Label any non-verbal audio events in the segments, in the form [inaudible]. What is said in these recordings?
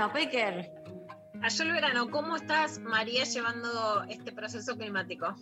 verano, Pecker. Ayer el verano, ¿cómo estás, María, llevando este proceso climático?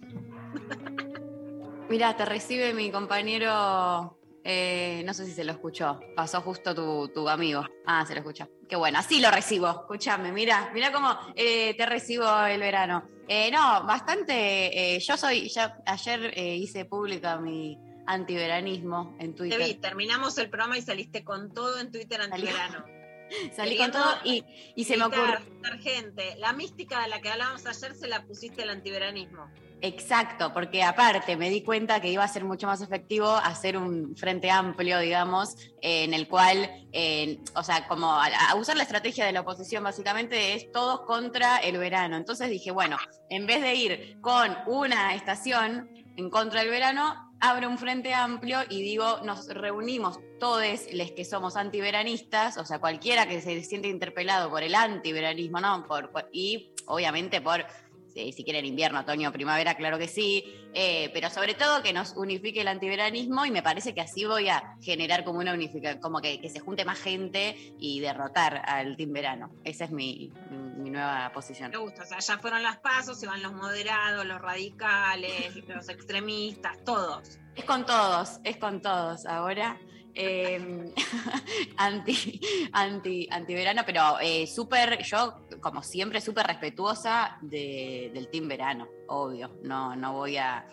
Mira, te recibe mi compañero, eh, no sé si se lo escuchó, pasó justo tu, tu amigo. Ah, se lo escuchó. Qué bueno, así lo recibo, escúchame, mira, mira cómo eh, te recibo el verano. Eh, no, bastante, yo soy, ya ayer hice pública mi antiveranismo en Te Twitter. vi, terminamos el programa y saliste con todo en Twitter antiverano. [laughs] Salí con todo y, y se me ocurrió. Gente. La mística de la que hablábamos ayer se la pusiste al antiveranismo. Exacto, porque aparte me di cuenta que iba a ser mucho más efectivo hacer un frente amplio, digamos, eh, en el cual, eh, o sea, como a, a usar la estrategia de la oposición básicamente es todos contra el verano. Entonces dije, bueno, en vez de ir con una estación en contra del verano, abro un frente amplio y digo, nos reunimos todos los que somos antiveranistas, o sea, cualquiera que se siente interpelado por el antiveranismo, ¿no? Por, y obviamente por si, si quieren invierno, otoño, primavera, claro que sí, eh, pero sobre todo que nos unifique el antiveranismo y me parece que así voy a generar como una unificación, como que, que se junte más gente y derrotar al team verano. Esa es mi nueva posición. Me gusta, o sea, ya fueron las pasos, se van los moderados, los radicales, los extremistas, todos. Es con todos, es con todos ahora. Eh, [laughs] anti, anti, antiverano, pero eh, súper, yo como siempre, súper respetuosa de- del team verano, obvio. No, no voy a.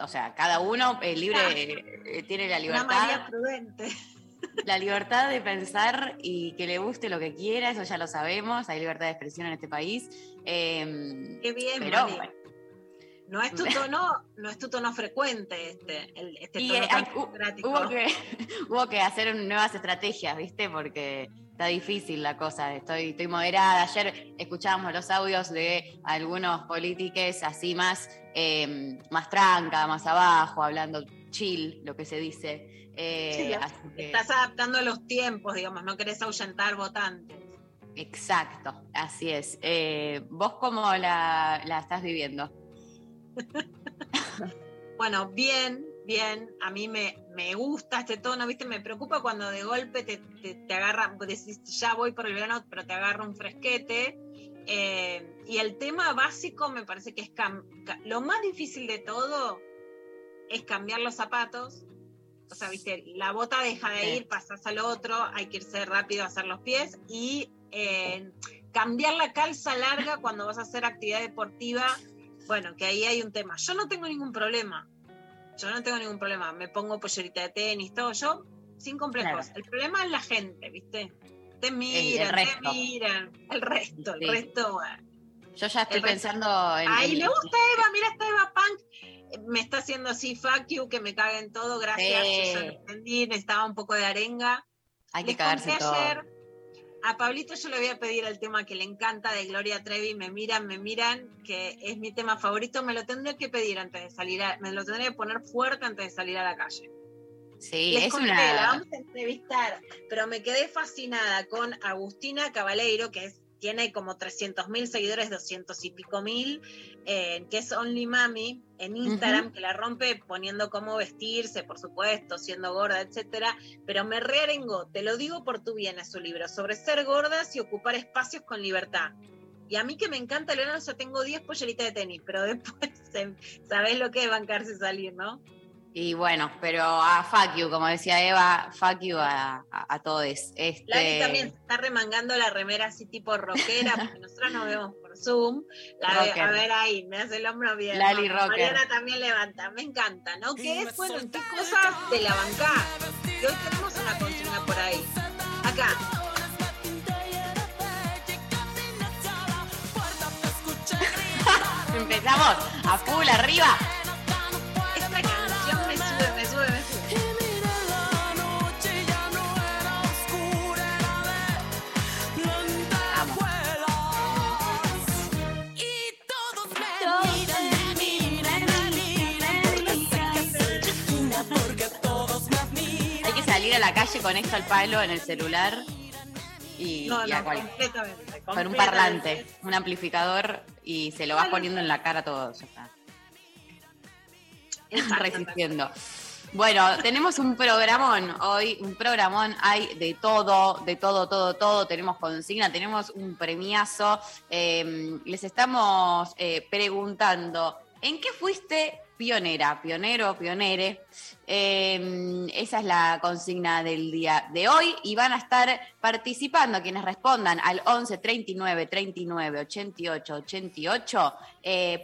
O sea, cada uno eh, libre eh, tiene la Una libertad. María prudente. La libertad de pensar y que le guste lo que quiera, eso ya lo sabemos, hay libertad de expresión en este país. eh, Qué bien, pero bueno, No es tu [laughs] tono, no es tu tono frecuente este, el- este Y, tono eh, tan hubo, que, [laughs] hubo que hacer nuevas estrategias, ¿viste? Porque está difícil la cosa. Estoy, estoy moderada. Ayer escuchábamos los audios de algunos políticos así más, eh, más tranca, más abajo, hablando chill, lo que se dice. Eh, Sí, la- así que- Estás adaptando a los tiempos, digamos, no querés ahuyentar votantes. Exacto, así es. Eh, ¿Vos cómo la, la estás viviendo? [laughs] Bueno, bien, bien. A mí me, me gusta este tono, ¿viste? Me preocupa cuando de golpe te, te, te agarra, decís, ya voy por el verano, pero te agarra un fresquete. Eh, y el tema básico me parece que es lo más difícil de todo es cambiar los zapatos. O sea, viste, la bota deja de ir, pasas al otro, hay que irse rápido a hacer los pies y eh, cambiar la calza larga cuando vas a hacer actividad deportiva. Bueno, que ahí hay un tema. Yo no tengo ningún problema. Yo no tengo ningún problema. Me pongo pollerita de tenis, todo. Yo, sin complejos. Claro. El problema es la gente, ¿viste? Te miran, te miran. El resto, Sí. el resto, bueno. Yo ya estoy El pensando en. Ay, me gusta Eva, mira esta Eva Punk. Me está haciendo así, fuck you, que me caguen todo, gracias. Sí. Yo entendí, necesitaba un poco de arenga. Hay que Les cagarse todo. ayer, a Pablito yo le voy a pedir el tema que le encanta de Gloria Trevi, me miran, me miran, que es mi tema favorito, me lo tendría que pedir antes de salir, a- me lo tendría que poner fuerte antes de salir a la calle. Sí, Les es conté, la una. vamos a entrevistar, pero me quedé fascinada con Agustina Cabaleiro, que es, tiene como 300 mil seguidores, 200 y pico mil, eh, que es Only Mami en Instagram, que la rompe poniendo cómo vestirse, por supuesto, siendo gorda, etcétera, pero me rearengó, te lo digo por tu bien, es su libro, sobre ser gordas y ocupar espacios con libertad. Y a mí que me encanta el verano, yo tengo 10 polleritas de tenis, pero [laughs] después, sabés lo que es bancarse y salir, ¿no? Y bueno, pero a fuck you, como decía Eva, fuck you a, a, todos. Este... Lali también está remangando la remera así tipo rockera, porque [laughs] nosotros nos vemos por Zoom. La a ver ahí, me hace el hombro bien. Lali Rocker. Mariana también levanta, me encanta, ¿no? ¿Qué es? Bueno, ¿en qué cosas de la banca? Y hoy tenemos una consigna por ahí. Acá. [laughs] Empezamos a full arriba. A la calle con esto al palo en el celular y, con un parlante, un amplificador y se lo vas poniendo en la cara todo. Ya [laughs] Resistiendo. Bueno, tenemos un programón hoy, un programón, hay de todo, de todo, todo, todo, tenemos consigna, tenemos un premiazo. Em, les estamos eh, preguntando, ¿en qué fuiste pionera, pionero, pionere. Em, esa es la consigna del día de hoy y van a estar participando quienes respondan al 11 39 39 88 88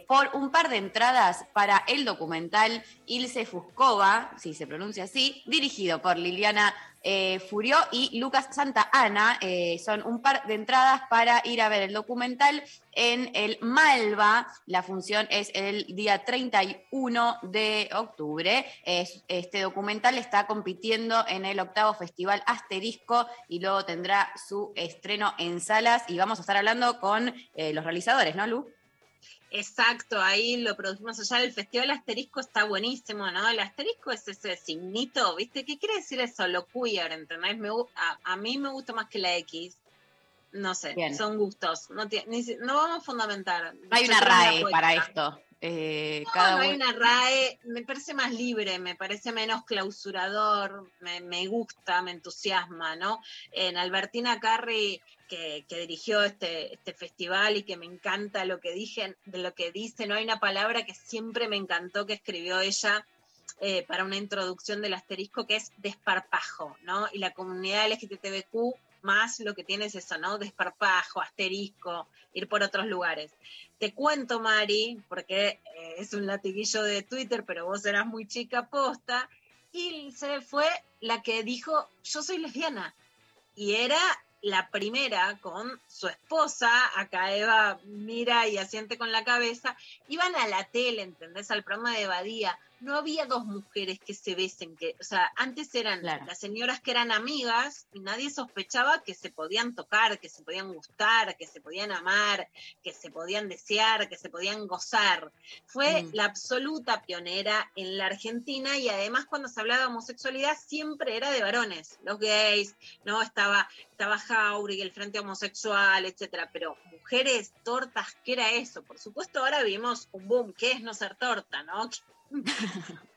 por un par de entradas para el documental Ilse Fuscova, si se pronuncia así, dirigido por Liliana eh, Furió y Lucas Santa Ana. Eh, son un par de entradas para ir a ver el documental en el Malva. La función es el día 31 de octubre. este documental está compitiendo en el octavo Festival Asterisco y luego tendrá su estreno en salas. Y vamos a estar hablando con eh, los realizadores, ¿no, Lu? Exacto, ahí lo producimos allá. El Festival Asterisco está buenísimo, ¿no? El asterisco es ese signito, ¿viste? ¿Qué quiere decir eso? Lo queer, ¿entendés? Me, a, a mí me gusta más que la X. No sé, son gustos. No, no vamos a fundamentar. Hay una RAE para esto. Eh, no, no hay una RAE, me parece más libre, me parece menos clausurador, me, me gusta, me entusiasma, ¿no? En Albertina Carri que, dirigió este, este festival y que me encanta lo que dije, de lo que dice, no hay una palabra que siempre me encantó que escribió ella eh, para una introducción del asterisco que es desparpajo, ¿no? Y la comunidad LGTBQ más lo que tiene es eso, ¿no? Desparpajo, asterisco, ir por otros lugares. Te cuento, Mari, porque eh, es un latiguillo de Twitter, pero vos eras muy chica posta, y se fue la que dijo, yo soy lesbiana. Y era la primera con su esposa, acá Eva mira y asiente con la cabeza, iban a la tele, ¿entendés? Al programa de Badía no había dos mujeres que se besen, que, o sea, antes eran las señoras que eran amigas y nadie sospechaba que se podían tocar, que se podían gustar, que se podían amar, que se podían desear, que se podían gozar. Fue mm. la absoluta pionera en la Argentina y además cuando se hablaba de homosexualidad siempre era de varones, los gays, no estaba estaba Jauregui, el Frente Homosexual, etcétera, pero mujeres, tortas, ¿qué era eso? Por supuesto, ahora vivimos un boom, ¿qué es no ser torta, no?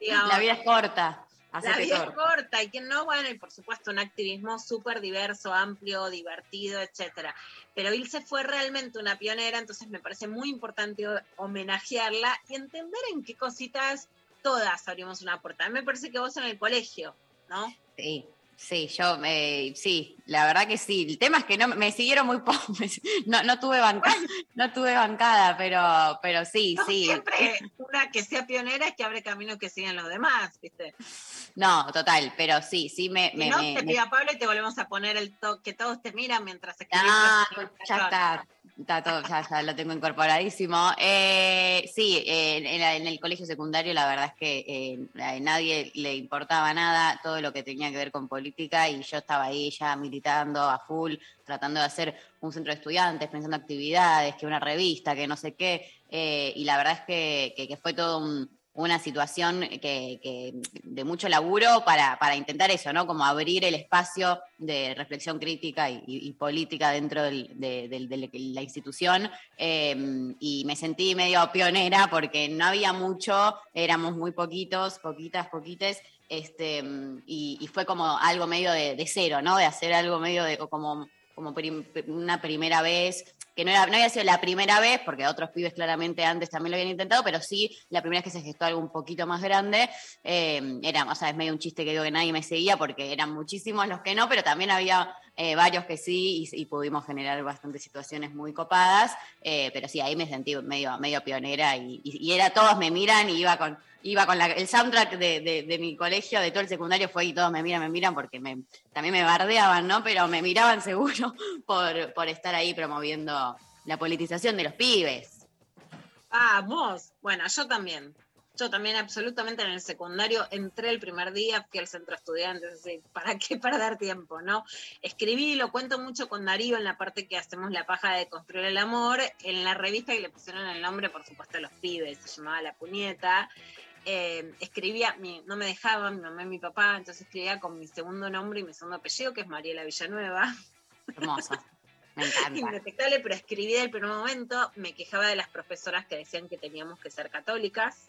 La vida es corta. La vida es corta y que no, bueno, y por supuesto un activismo súper diverso, amplio, divertido, etcétera. Pero Ilse fue realmente una pionera, entonces me parece muy importante homenajearla y entender en qué cositas todas abrimos una puerta. A mí me parece que vos en el colegio, ¿no? Sí, Sí, yo, eh, sí, la verdad que sí. El tema es que no me siguieron muy poco, [laughs] no, no tuve bancada, no tuve bancada, pero, pero sí, sí. Siempre una que sea pionera es que abre camino que sigan los demás, ¿viste? No, total, pero sí, sí me. me no, te pido a Pablo y te volvemos a poner el toque, que todos te miran mientras escribes. Ah, ya está. Está todo, ya, ya lo tengo incorporadísimo. Eh, sí, en, el colegio secundario la verdad es que eh, a nadie le importaba nada, todo lo que tenía que ver con política y yo estaba ahí ya militando a full, tratando de hacer un centro de estudiantes, pensando actividades, que una revista, que no sé qué, eh, y la verdad es que fue todo un, una situación que, de mucho laburo para, intentar eso, ¿no? Como abrir el espacio de reflexión crítica y, política dentro de, la institución. Em, y me sentí medio pionera porque no había mucho, éramos muy poquitos, poquitas, poquites. Este, y, fue como algo medio de, cero, ¿no? De hacer algo medio de como, como una primera vez que no, había sido la primera vez, porque otros pibes claramente antes también lo habían intentado, pero sí la primera vez que se gestó algo un poquito más grande. Eh, era, o sea, es medio un chiste que digo que nadie me seguía porque eran muchísimos los que no, pero también había eh, varios que sí y, pudimos generar bastantes situaciones muy copadas, eh, pero sí, ahí me sentí medio, medio pionera y, era todos me miran y iba con, iba con el soundtrack de, mi colegio, de todo el secundario fue y todos me miran, me miran porque también me bardeaban, ¿no? Pero me miraban [laughs] seguro por, por estar ahí promoviendo la politización de los pibes. Vamos, bueno, yo también. Yo también absolutamente en el secundario entré el primer día, fui al centro de estudiantes, ¿para qué perder tiempo, no? Escribí, lo cuento mucho con Darío en la parte que hacemos la paja de construir el amor, en la revista que le pusieron el nombre, por supuesto, a los pibes, se llamaba La Puñeta. Eh, escribía, no me dejaban, mi mamá y mi papá, entonces escribía con mi segundo nombre y mi segundo apellido, que es Mariela Villanueva. Hermosa. Me [laughs] encanta. Indetectable, pero escribí del primer momento, me quejaba de las profesoras que decían que teníamos que ser católicas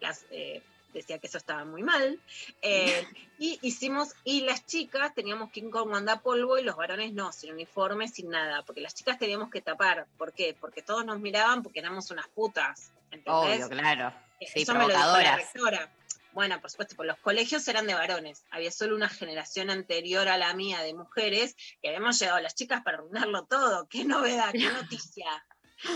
las, eh, decía que eso estaba muy mal. Eh, [laughs] y hicimos, y las chicas teníamos que ir con polvo y los varones no, sin uniforme, sin nada, porque las chicas teníamos que tapar. ¿Por qué? Porque todos nos miraban porque éramos unas putas. Obvio, claro. Eh, sí, eso me lo dijo la rectora. Bueno, por supuesto, pues los colegios eran de varones. Había solo una generación anterior a la mía de mujeres que habíamos llegado las chicas para arruinarlo todo. ¡Qué novedad! ¡Qué [laughs] noticia!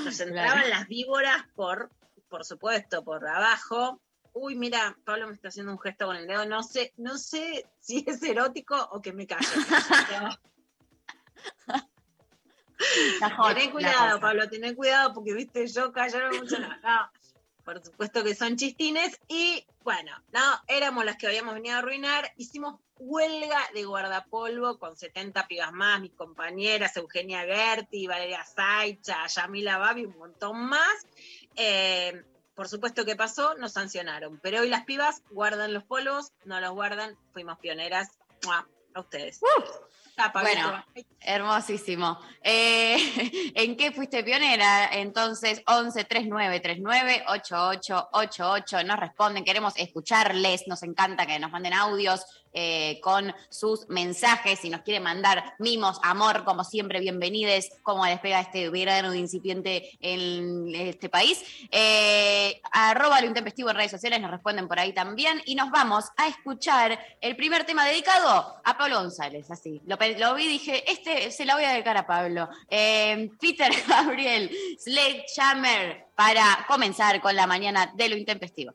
Nos entraban las víboras por, por supuesto, por abajo uy, mira, Pablo me está haciendo un gesto con el dedo, no sé, no sé si [laughs] es erótico o que me callo. [laughs] ten cuidado, Pablo, ten cuidado porque, viste, yo callarme mucho, no, por supuesto que son chistines y, bueno, no, éramos las que habíamos venido a arruinar, hicimos huelga de guardapolvo con 70 pibas más, mis compañeras, Eugenia Gerti, Valeria Saicha, Yamila Babi, un montón más, eh, por supuesto que pasó, nos sancionaron. Pero hoy las pibas guardan los polvos, no los guardan, fuimos pioneras. A ustedes. bueno, hermosísimo. Eh, [laughs] ¿En qué fuiste pionera? Entonces, 11 39 39 88 88 nos responden, queremos escucharles, nos encanta que nos manden audios eh, con sus mensajes. Si nos quiere mandar mimos, amor, como siempre, bienvenides, como despega este verano incipiente en este país. Eh, arroba lo intempestivo en redes sociales, nos responden por ahí también. Y nos vamos a escuchar el primer tema dedicado a Pablo González. Así, lo, lo vi dije, este se lo voy a dedicar a Pablo. Peter [laughs] Gabriel, Sledgehammer, para comenzar con la mañana de lo intempestivo.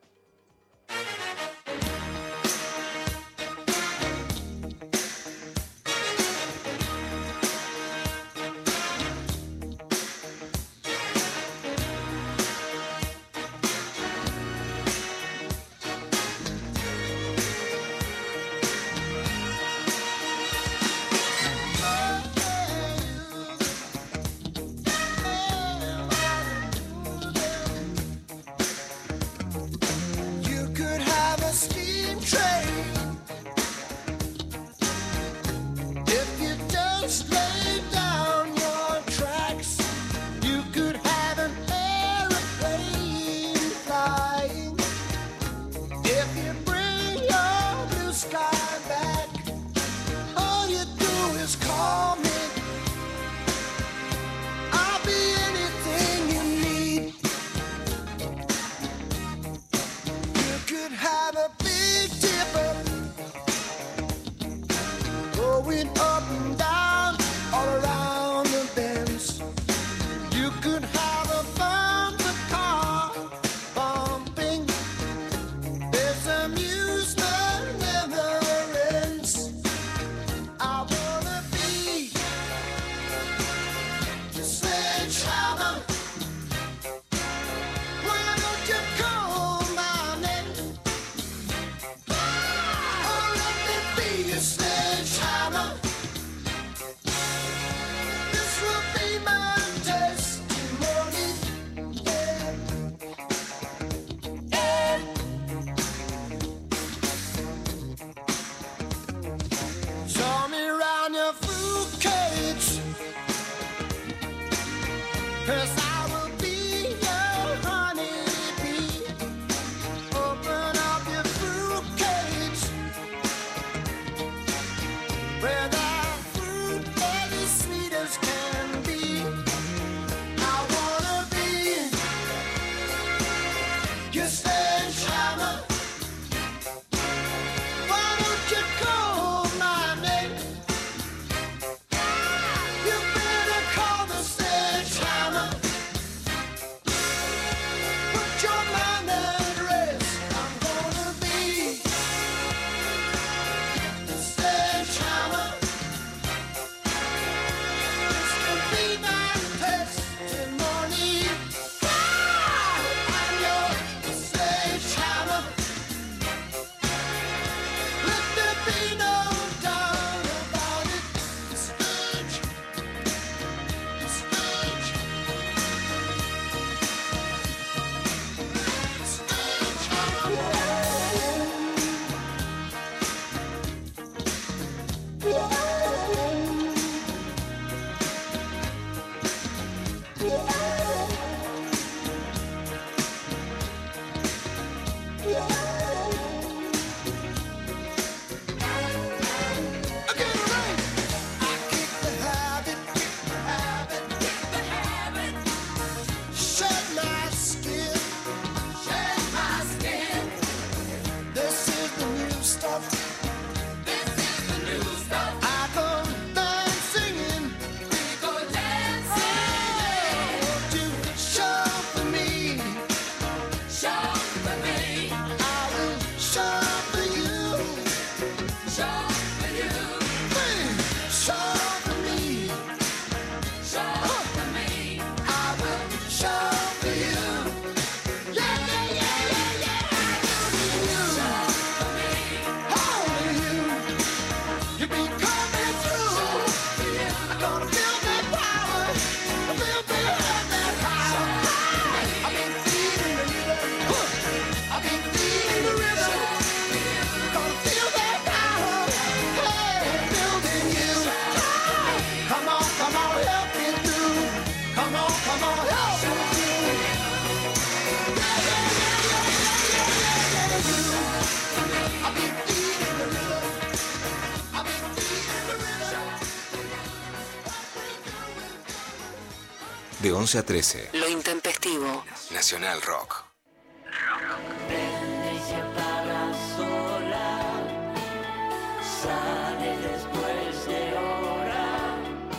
11 a 13, Lo intempestivo. Nacional Rock.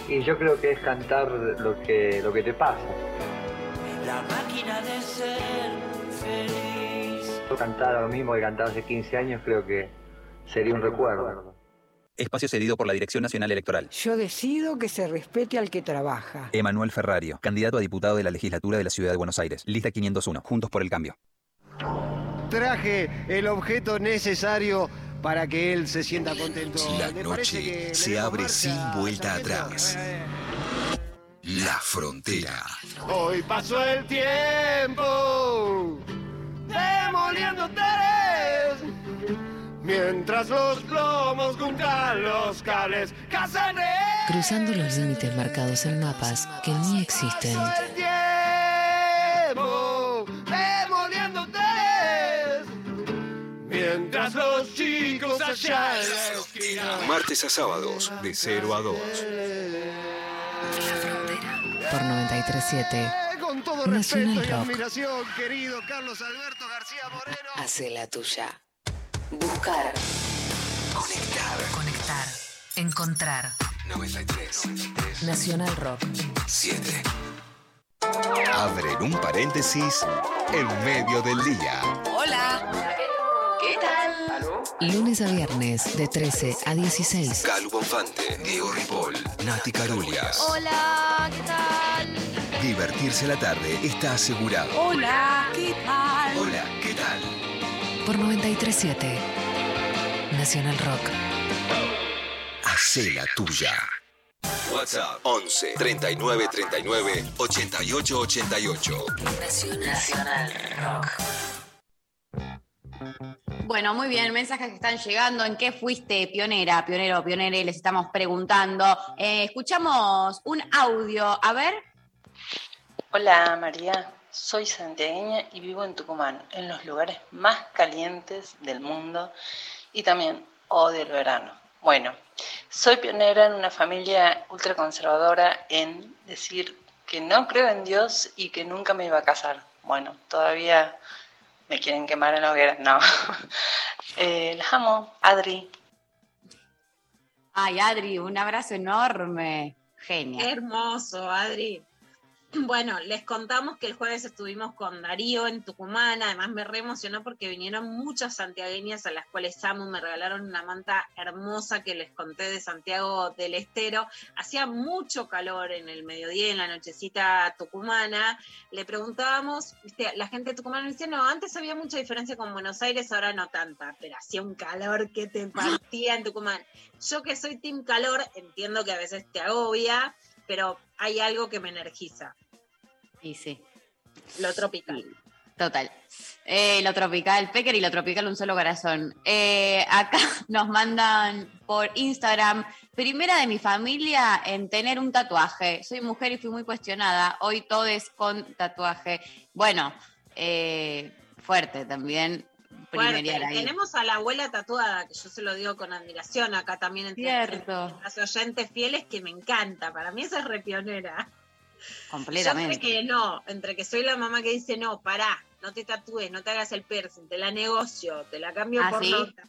Y yo creo que es cantar lo que, lo que te pasa. La máquina de ser feliz. Cantar lo mismo que cantaba hace 15 años creo que sería un recuerdo. Espacio cedido por la Dirección Nacional Electoral. Yo decido que se respete al que trabaja. Emanuel Ferrario, candidato a diputado de la legislatura de la Ciudad de Buenos Aires. Lista 501. Juntos por el cambio. Traje el objeto necesario para que él se sienta contento. La ¿Le parece noche se abre marcha, sin vuelta atrás. La frontera. Hoy pasó el tiempo demoliendo hoteles mientras los plomos juntan los cables cazaré Cruzando los límites marcados en mapas que ni existen. el tiempo mientras los chicos allá en la esquina Martes a sábados, de 0 a 2. Por 937. con todo Nacional respeto y Rock. admiración querido Carlos Alberto García Moreno Hace la tuya. Buscar. Conectar. Conectar. Encontrar. 93. Nacional Rock. 7. Abren un paréntesis en medio del día. Hola. ¿Qué tal? Lunes a viernes de 13 a 16. Calu Bonfante, Diego Ripoll, Nati Carulias. Hola, ¿qué tal? Divertirse la tarde está asegurado. Hola, ¿qué tal? Hola. Por 937. Nacional Rock. Hacé la tuya. WhatsApp 11 39 39 88 88. Nacional Rock. Bueno, muy bien, mensajes que están llegando. ¿En qué fuiste pionera, pionero, pionere? Les estamos preguntando. Eh, escuchamos un audio. A ver. Hola María, soy santiagueña y vivo en Tucumán, en los lugares más calientes del mundo y también odio el verano. Bueno, soy pionera en una familia ultraconservadora en decir que no creo en Dios y que nunca me iba a casar. Bueno, todavía me quieren quemar en la hoguera, no. [laughs] Eh, las amo, Adri. Ay, Adri, un abrazo enorme. Qué Genia. hermoso, Adri. [clears throat] Bueno, les contamos que el jueves estuvimos con Darío en Tucumán, además me re emocionó porque vinieron muchas santiagueñas a las cuales amo, me regalaron una manta hermosa que les conté de Santiago del Estero. Hacía mucho calor en el mediodía, en la nochecita tucumana. Le preguntábamos, viste, la gente de Tucumán decía, no, antes había mucha diferencia con Buenos Aires, ahora no tanta, pero hacía un calor que te partía en Tucumán. Yo que soy team calor, entiendo que a veces te agobia, pero hay algo que me energiza, Sí, sí. lo tropical. Total. Eh, lo tropical, Pecker y lo tropical, un solo corazón. Eh, acá [laughs] nos mandan por Instagram, primera de mi familia en tener un tatuaje. Soy mujer y fui muy cuestionada. Hoy todo es con tatuaje. Bueno, eh, fuerte también. Fuerte. Tenemos a la abuela tatuada, que yo se lo digo con admiración acá también entre, Cierto. las oyentes fieles, que me encanta. Para mí esa es repionera. Completamente. Yo entre que no, entre que soy la mamá que dice, no, pará, no te tatúes, no te hagas el piercing, te la negocio, te la cambio ¿Ah, por sí? nota.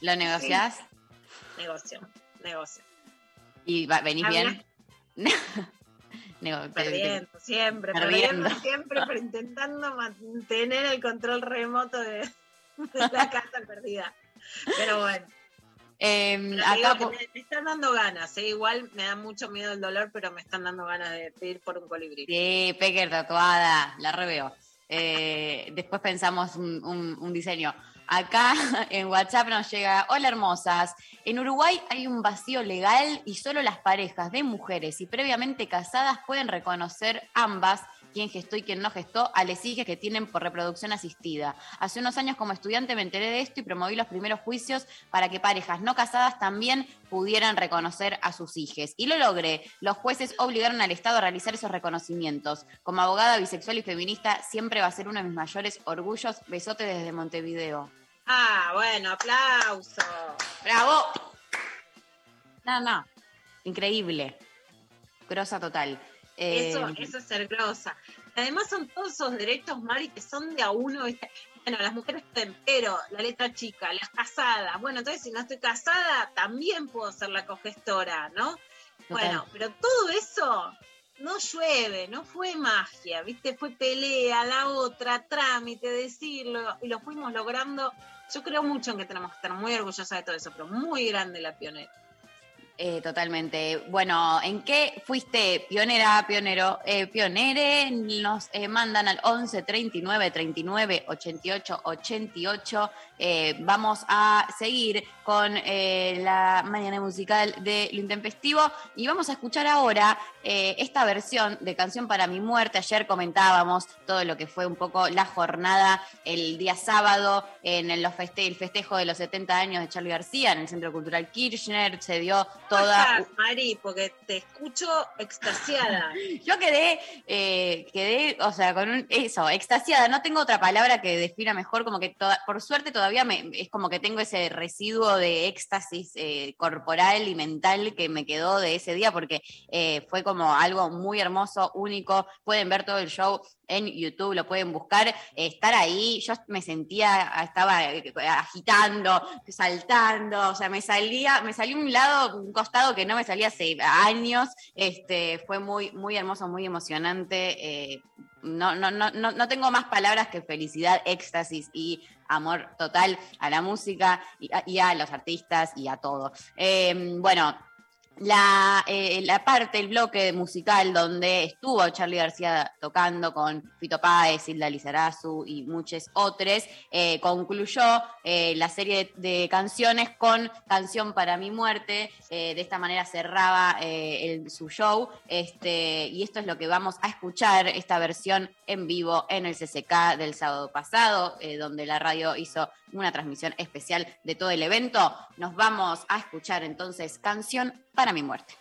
¿Lo negociás? Negocio, negocio. ¿Y va- venís bien? [laughs] Nego- Perdiendo, siempre, Perdiendo. perdiendo siempre, pero intentando mantener el control remoto de [laughs] la casa perdida. Pero bueno. Em, acá po- me, me están dando ganas, ¿eh? igual me da mucho miedo el dolor, pero me están dando ganas de, de ir por un colibrí. Sí, Pecker tatuada, la reveo. Eh, después pensamos un, un- un diseño. Acá [laughs] en WhatsApp nos llega, hola hermosas, en Uruguay hay un vacío legal y solo las parejas de mujeres y previamente casadas pueden reconocer ambas quién gestó y quién no gestó a les hijas que tienen por reproducción asistida. Hace unos años como estudiante me enteré de esto y promoví los primeros juicios para que parejas no casadas también pudieran reconocer a sus hijos. Y lo logré. Los jueces obligaron al Estado a realizar esos reconocimientos. Como abogada bisexual y feminista, siempre va a ser uno de mis mayores orgullos. Besote desde Montevideo. Ah, bueno, aplauso. ¡Bravo! No, no. Increíble. Grosa total. Eh, Eso, eso es ser grosa. Además son todos esos derechos, Mari, que son de a uno. ¿viste? Bueno, las mujeres pueden, pero la letra chica, las casadas. Bueno, entonces si no estoy casada, también puedo ser la cogestora, ¿no? Bueno, pero todo eso no llueve, no fue magia, ¿viste? Fue pelea, la otra, trámite, decirlo, y lo fuimos logrando. Yo creo mucho en que tenemos que estar muy orgullosas de todo eso, pero muy grande la pionera. Eh, totalmente. Bueno, ¿en qué fuiste pionera, pionero? Eh, pionere, nos eh, mandan al 11 39 39 88 88. Eh, vamos a seguir con eh, la mañana musical de Lo Intempestivo y vamos a escuchar ahora esta versión de Canción para mi muerte. Ayer comentábamos todo lo que fue un poco la jornada el día sábado en el, feste- el festejo de los 70 años de Charlie García en el Centro Cultural Kirchner. Se dio toda ¿Cómo estás, Mari? Porque te escucho extasiada. [laughs] Yo quedé, eh, quedé, o sea, con un, eso, extasiada. No tengo otra palabra que defina mejor, como que toda- por suerte todavía me, es como que tengo ese residuo de éxtasis eh, corporal y mental que me quedó de ese día, porque eh, fue como algo muy hermoso, único. Pueden ver todo el show en YouTube, lo pueden buscar, estar ahí. Yo me sentía, estaba eh, agitando, saltando, o sea, me salía, me salió un lado, un costado que no me salía hace años. Este, fue muy, muy hermoso, muy emocionante. eh, no, no, no, no, tengo más palabras que felicidad, éxtasis y amor total a la música y a, y a los artistas y a todo. Eh, bueno, la, eh, la parte, el bloque musical donde estuvo Charlie García tocando con Fito Páez, Hilda Lizarazu y muchos otros, eh, concluyó eh, la serie de, canciones con Canción para mi muerte. de esta manera cerraba el- su show. Este, y esto es lo que vamos a escuchar, esta versión en vivo en el CCK del sábado pasado, donde la radio hizo una transmisión especial de todo el evento. Nos vamos a escuchar entonces Canción para mi muerte.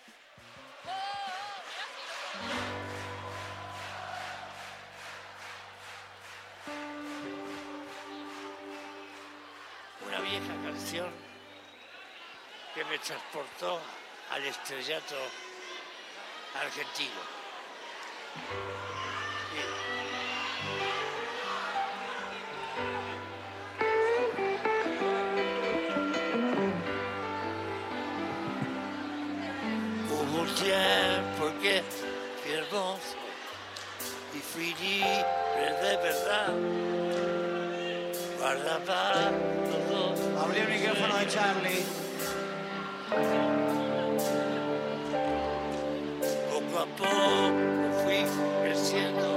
una vieja canción que me transportó al estrellato argentino. Fui hermoso y fui libre de verdad. Guardaba todo. Abrí el micrófono de Charlie. Poco a poco fui creciendo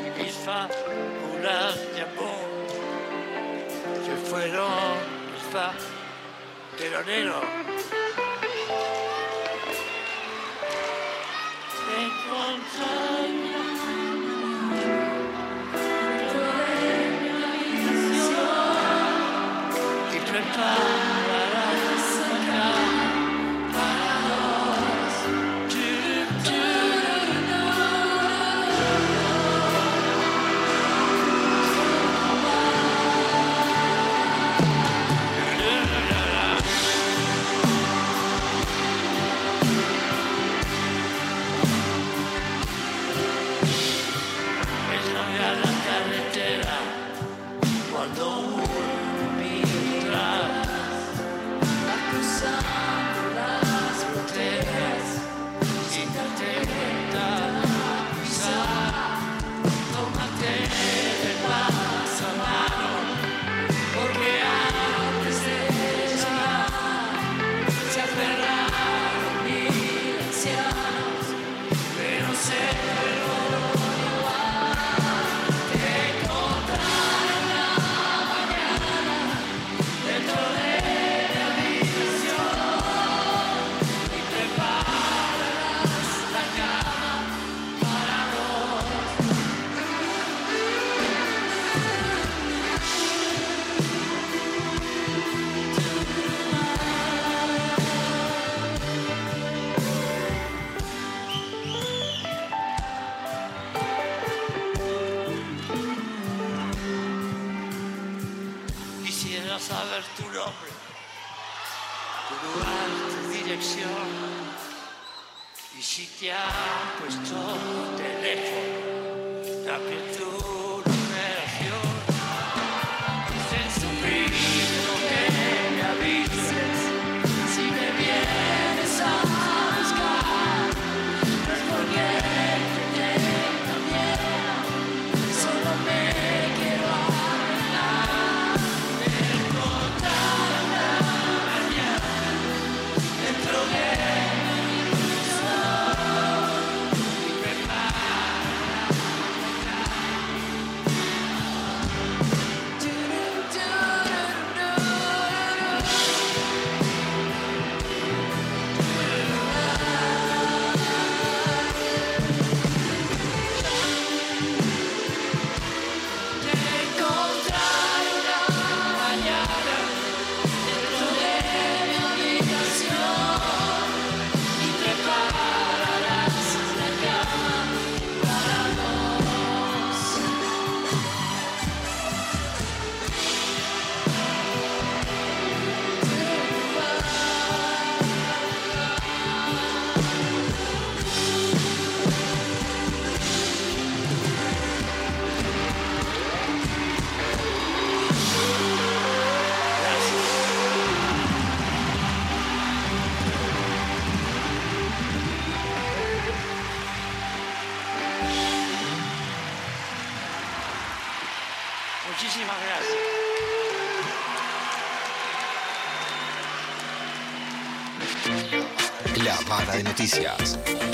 y mis fábulas de amor se fueron desvaneando. Me Bye.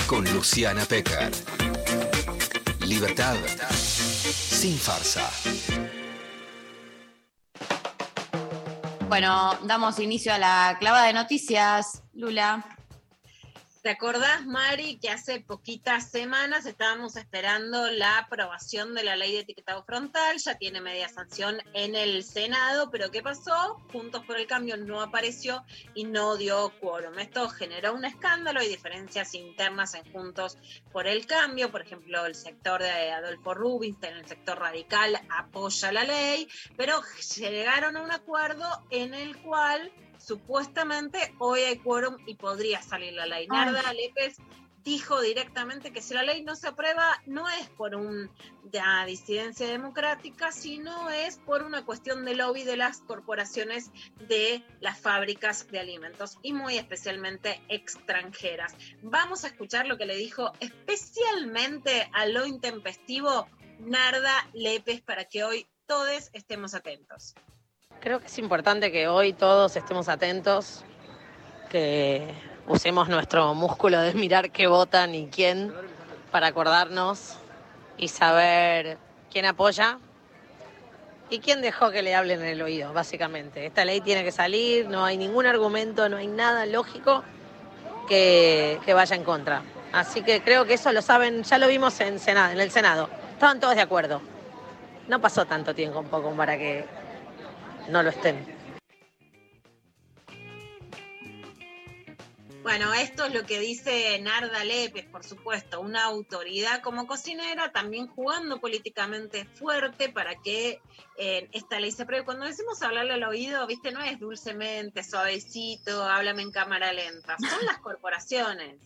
Con Luciana Pecker. Libertad sin farsa. Bueno, damos inicio a la clavada de noticias. Lula. ¿Te acordás, Mari, que hace poquitas semanas estábamos esperando la aprobación de la ley de etiquetado frontal? Ya tiene media sanción en el Senado, pero ¿qué pasó? Juntos por el Cambio no apareció y no dio quórum. Esto generó un escándalo y diferencias internas en Juntos por el Cambio. Por ejemplo, el sector de Adolfo Rubinstein, el sector radical, apoya la ley, pero llegaron a un acuerdo en el cual supuestamente hoy hay quórum y podría salir la ley. Narda Lépez dijo directamente que si la ley no se aprueba no es por una disidencia democrática, sino es por una cuestión de lobby de las corporaciones de las fábricas de alimentos y muy especialmente extranjeras. Vamos a escuchar lo que le dijo especialmente a lo intempestivo Narda Lépez para que hoy todos estemos atentos. Creo que es importante que hoy todos estemos atentos, que usemos nuestro músculo de mirar qué votan y quién para acordarnos y saber quién apoya y quién dejó que le hablen en el oído, básicamente. Esta ley tiene que salir, no hay ningún argumento, no hay nada lógico que, que vaya en contra. Así que creo que eso lo saben, ya lo vimos en, en el Senado. Estaban todos de acuerdo. No pasó tanto tiempo un poco para que no lo estén. Bueno, esto es lo que dice Narda Lépez, por supuesto, una autoridad como cocinera, también jugando políticamente fuerte para que eh, esta ley se apruebe. Cuando decimos hablarle al oído, viste, no es dulcemente, suavecito, háblame en cámara lenta, son las corporaciones.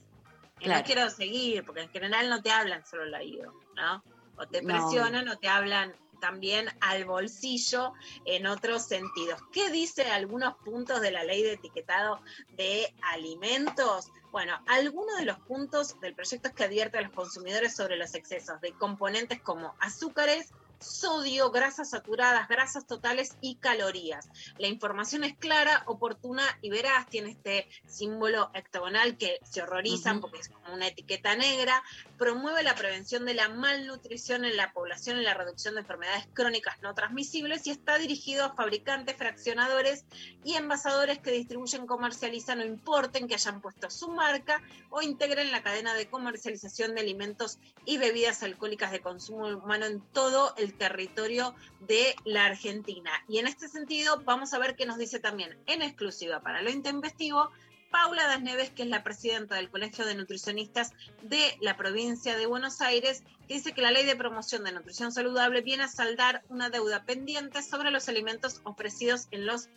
Y Claro. No quiero seguir, porque en general no te hablan solo al oído, ¿no? O te No. presionan o te hablan también al bolsillo en otros sentidos. ¿Qué dice algunos puntos de la ley de etiquetado de alimentos? Bueno, algunos de los puntos del proyecto es que advierte a los consumidores sobre los excesos de componentes como azúcares, sodio, grasas saturadas, grasas totales y calorías. La información es clara, oportuna y veraz. Tiene este símbolo octagonal que se horrorizan porque es como una etiqueta negra. Promueve la prevención de la malnutrición en la población y la reducción de enfermedades crónicas no transmisibles y está dirigido a fabricantes, fraccionadores y envasadores que distribuyen, comercializan o importen que hayan puesto su marca o integren la cadena de comercialización de alimentos y bebidas alcohólicas de consumo humano en todo el territorio de la Argentina. Y en este sentido, vamos a ver qué nos dice también en exclusiva para lo intempestivo Paula Das Neves, que es la presidenta del Colegio de Nutricionistas de la provincia de Buenos Aires, que dice que la ley de promoción de nutrición saludable viene a saldar una deuda pendiente sobre los alimentos ofrecidos en los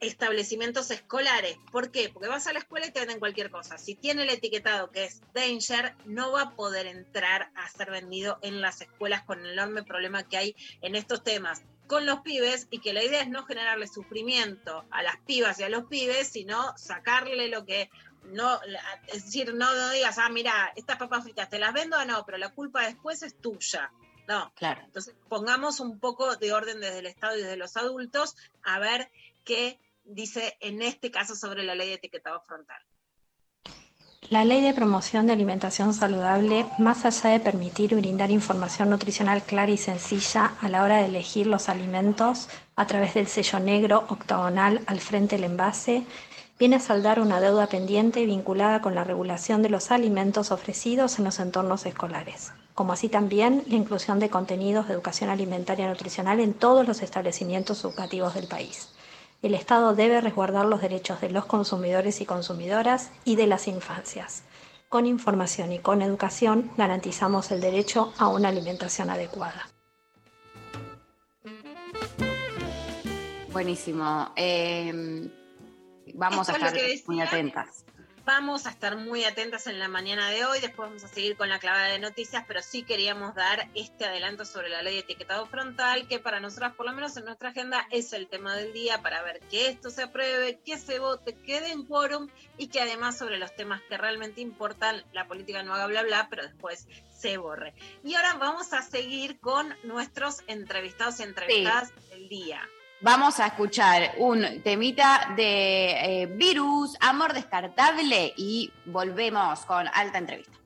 establecimientos escolares. ¿Por qué? Porque vas a la escuela y te venden cualquier cosa. Si tiene el etiquetado que es danger, no va a poder entrar a ser vendido en las escuelas con el enorme problema que hay en estos temas con los pibes y que la idea es no generarle sufrimiento a las pibas y a los pibes, sino sacarle lo que no, es decir, no, no digas, ah, mira, estas papas fritas te las vendo o no, pero la culpa después es tuya. No, claro. Entonces, pongamos un poco de orden desde el Estado y desde los adultos a ver qué dice en este caso sobre la ley de etiquetado frontal. La ley de promoción de alimentación saludable, más allá de permitir brindar información nutricional clara y sencilla a la hora de elegir los alimentos a través del sello negro octagonal al frente del envase, viene a saldar una deuda pendiente vinculada con la regulación de los alimentos ofrecidos en los entornos escolares, como así también la inclusión de contenidos de educación alimentaria y nutricional en todos los establecimientos educativos del país el Estado debe resguardar los derechos de los consumidores y consumidoras y de las infancias. Con información y con educación garantizamos el derecho a una alimentación adecuada. Buenísimo. Eh, vamos Esto a estar muy atentas. Vamos a estar muy atentas en la mañana de hoy, después vamos a seguir con la clavada de noticias, pero sí queríamos dar este adelanto sobre la ley de etiquetado frontal, que para nosotras, por lo menos en nuestra agenda, es el tema del día para ver que esto se apruebe, que se vote, quede en quórum y que además sobre los temas que realmente importan, la política no haga bla bla, pero después se borre. Y ahora vamos a seguir con nuestros entrevistados y entrevistadas del día. Vamos a escuchar un temita de eh, virus, amor descartable y volvemos con alta entrevista.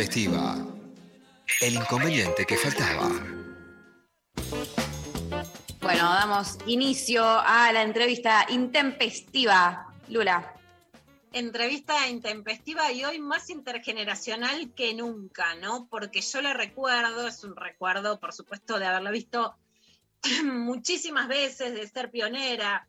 Intempestiva. El inconveniente que faltaba. Bueno, damos inicio a la entrevista intempestiva. Lula. Entrevista intempestiva y hoy más intergeneracional que nunca, ¿no? Porque yo le recuerdo, es un recuerdo, por supuesto, de haberla visto [clears throat] muchísimas veces, de ser pionera,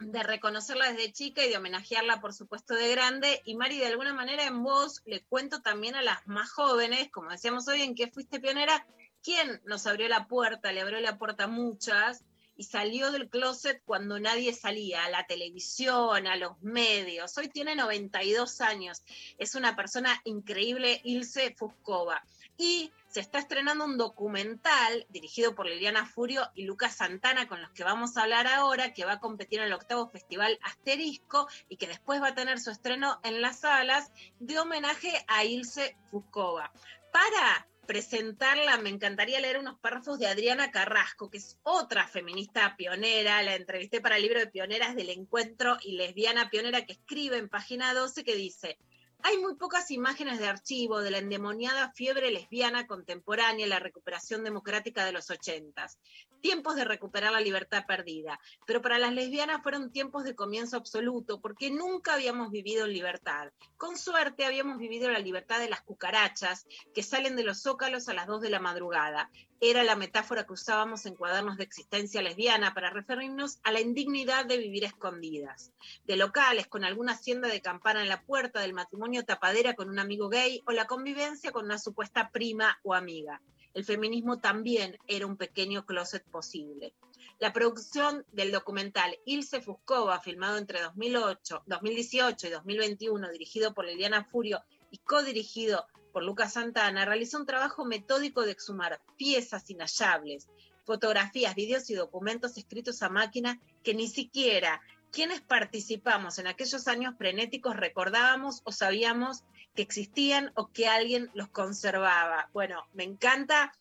de reconocerla desde chica y de homenajearla, por supuesto, de grande. Y Mari, de alguna manera en vos le cuento también a las más jóvenes, como decíamos hoy, en que fuiste pionera, ¿quién nos abrió la puerta? Le abrió la puerta a muchas y salió del closet cuando nadie salía, a la televisión, a los medios. Hoy tiene 92 años, es una persona increíble, Ilse Fuscova. Y se está estrenando un documental dirigido por Liliana Furio y Lucas Santana, con los que vamos a hablar ahora, que va a competir en el octavo festival Asterisco y que después va a tener su estreno en las salas de homenaje a Ilse Fuscova. Para presentarla, me encantaría leer unos párrafos de Adriana Carrasco, que es otra feminista pionera, la entrevisté para el libro de Pioneras del Encuentro y Lesbiana Pionera que escribe en página 12 que dice, hay muy pocas imágenes de archivo de la endemoniada fiebre lesbiana contemporánea y la recuperación democrática de los ochentas. Tiempos de recuperar la libertad perdida. Pero para las lesbianas fueron tiempos de comienzo absoluto, porque nunca habíamos vivido en libertad. Con suerte habíamos vivido la libertad de las cucarachas, que salen de los zócalos a las dos de la madrugada. Era la metáfora que usábamos en cuadernos de existencia lesbiana para referirnos a la indignidad de vivir escondidas. De locales, con alguna hacienda de campana en la puerta, del matrimonio tapadera con un amigo gay o la convivencia con una supuesta prima o amiga. El feminismo también era un pequeño closet posible. La producción del documental Ilse Fuscova, filmado entre 2008, 2018 y 2021, dirigido por Liliana Furio y codirigido por Lucas Santana, realizó un trabajo metódico de exhumar piezas inhallables, fotografías, videos y documentos escritos a máquina que ni siquiera quienes participamos en aquellos años frenéticos recordábamos o sabíamos que existían o que alguien los conservaba. Bueno, me encanta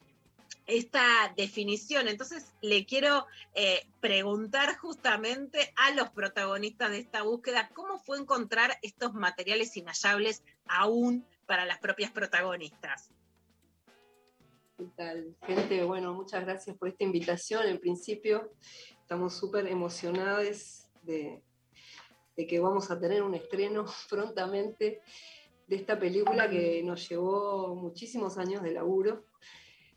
esta definición. Entonces, le quiero eh, preguntar justamente a los protagonistas de esta búsqueda, ¿cómo fue encontrar estos materiales inhallables aún para las propias protagonistas? ¿Qué tal? Gente, bueno, muchas gracias por esta invitación. En principio, estamos súper emocionados de, de que vamos a tener un estreno [laughs] prontamente de esta película que nos llevó muchísimos años de laburo.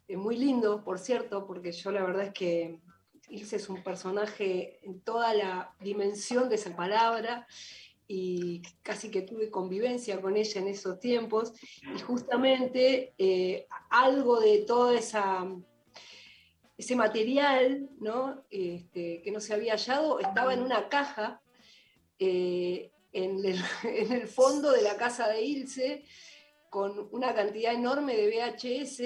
Es muy lindo, por cierto, porque yo la verdad es que Ilse es un personaje en toda la dimensión de esa palabra y casi que tuve convivencia con ella en esos tiempos y justamente eh, algo de todo esa, ese material ¿no? Este, que no se había hallado estaba en una caja eh, [laughs] en el, fondo de la casa de Ilse con una cantidad enorme de VHS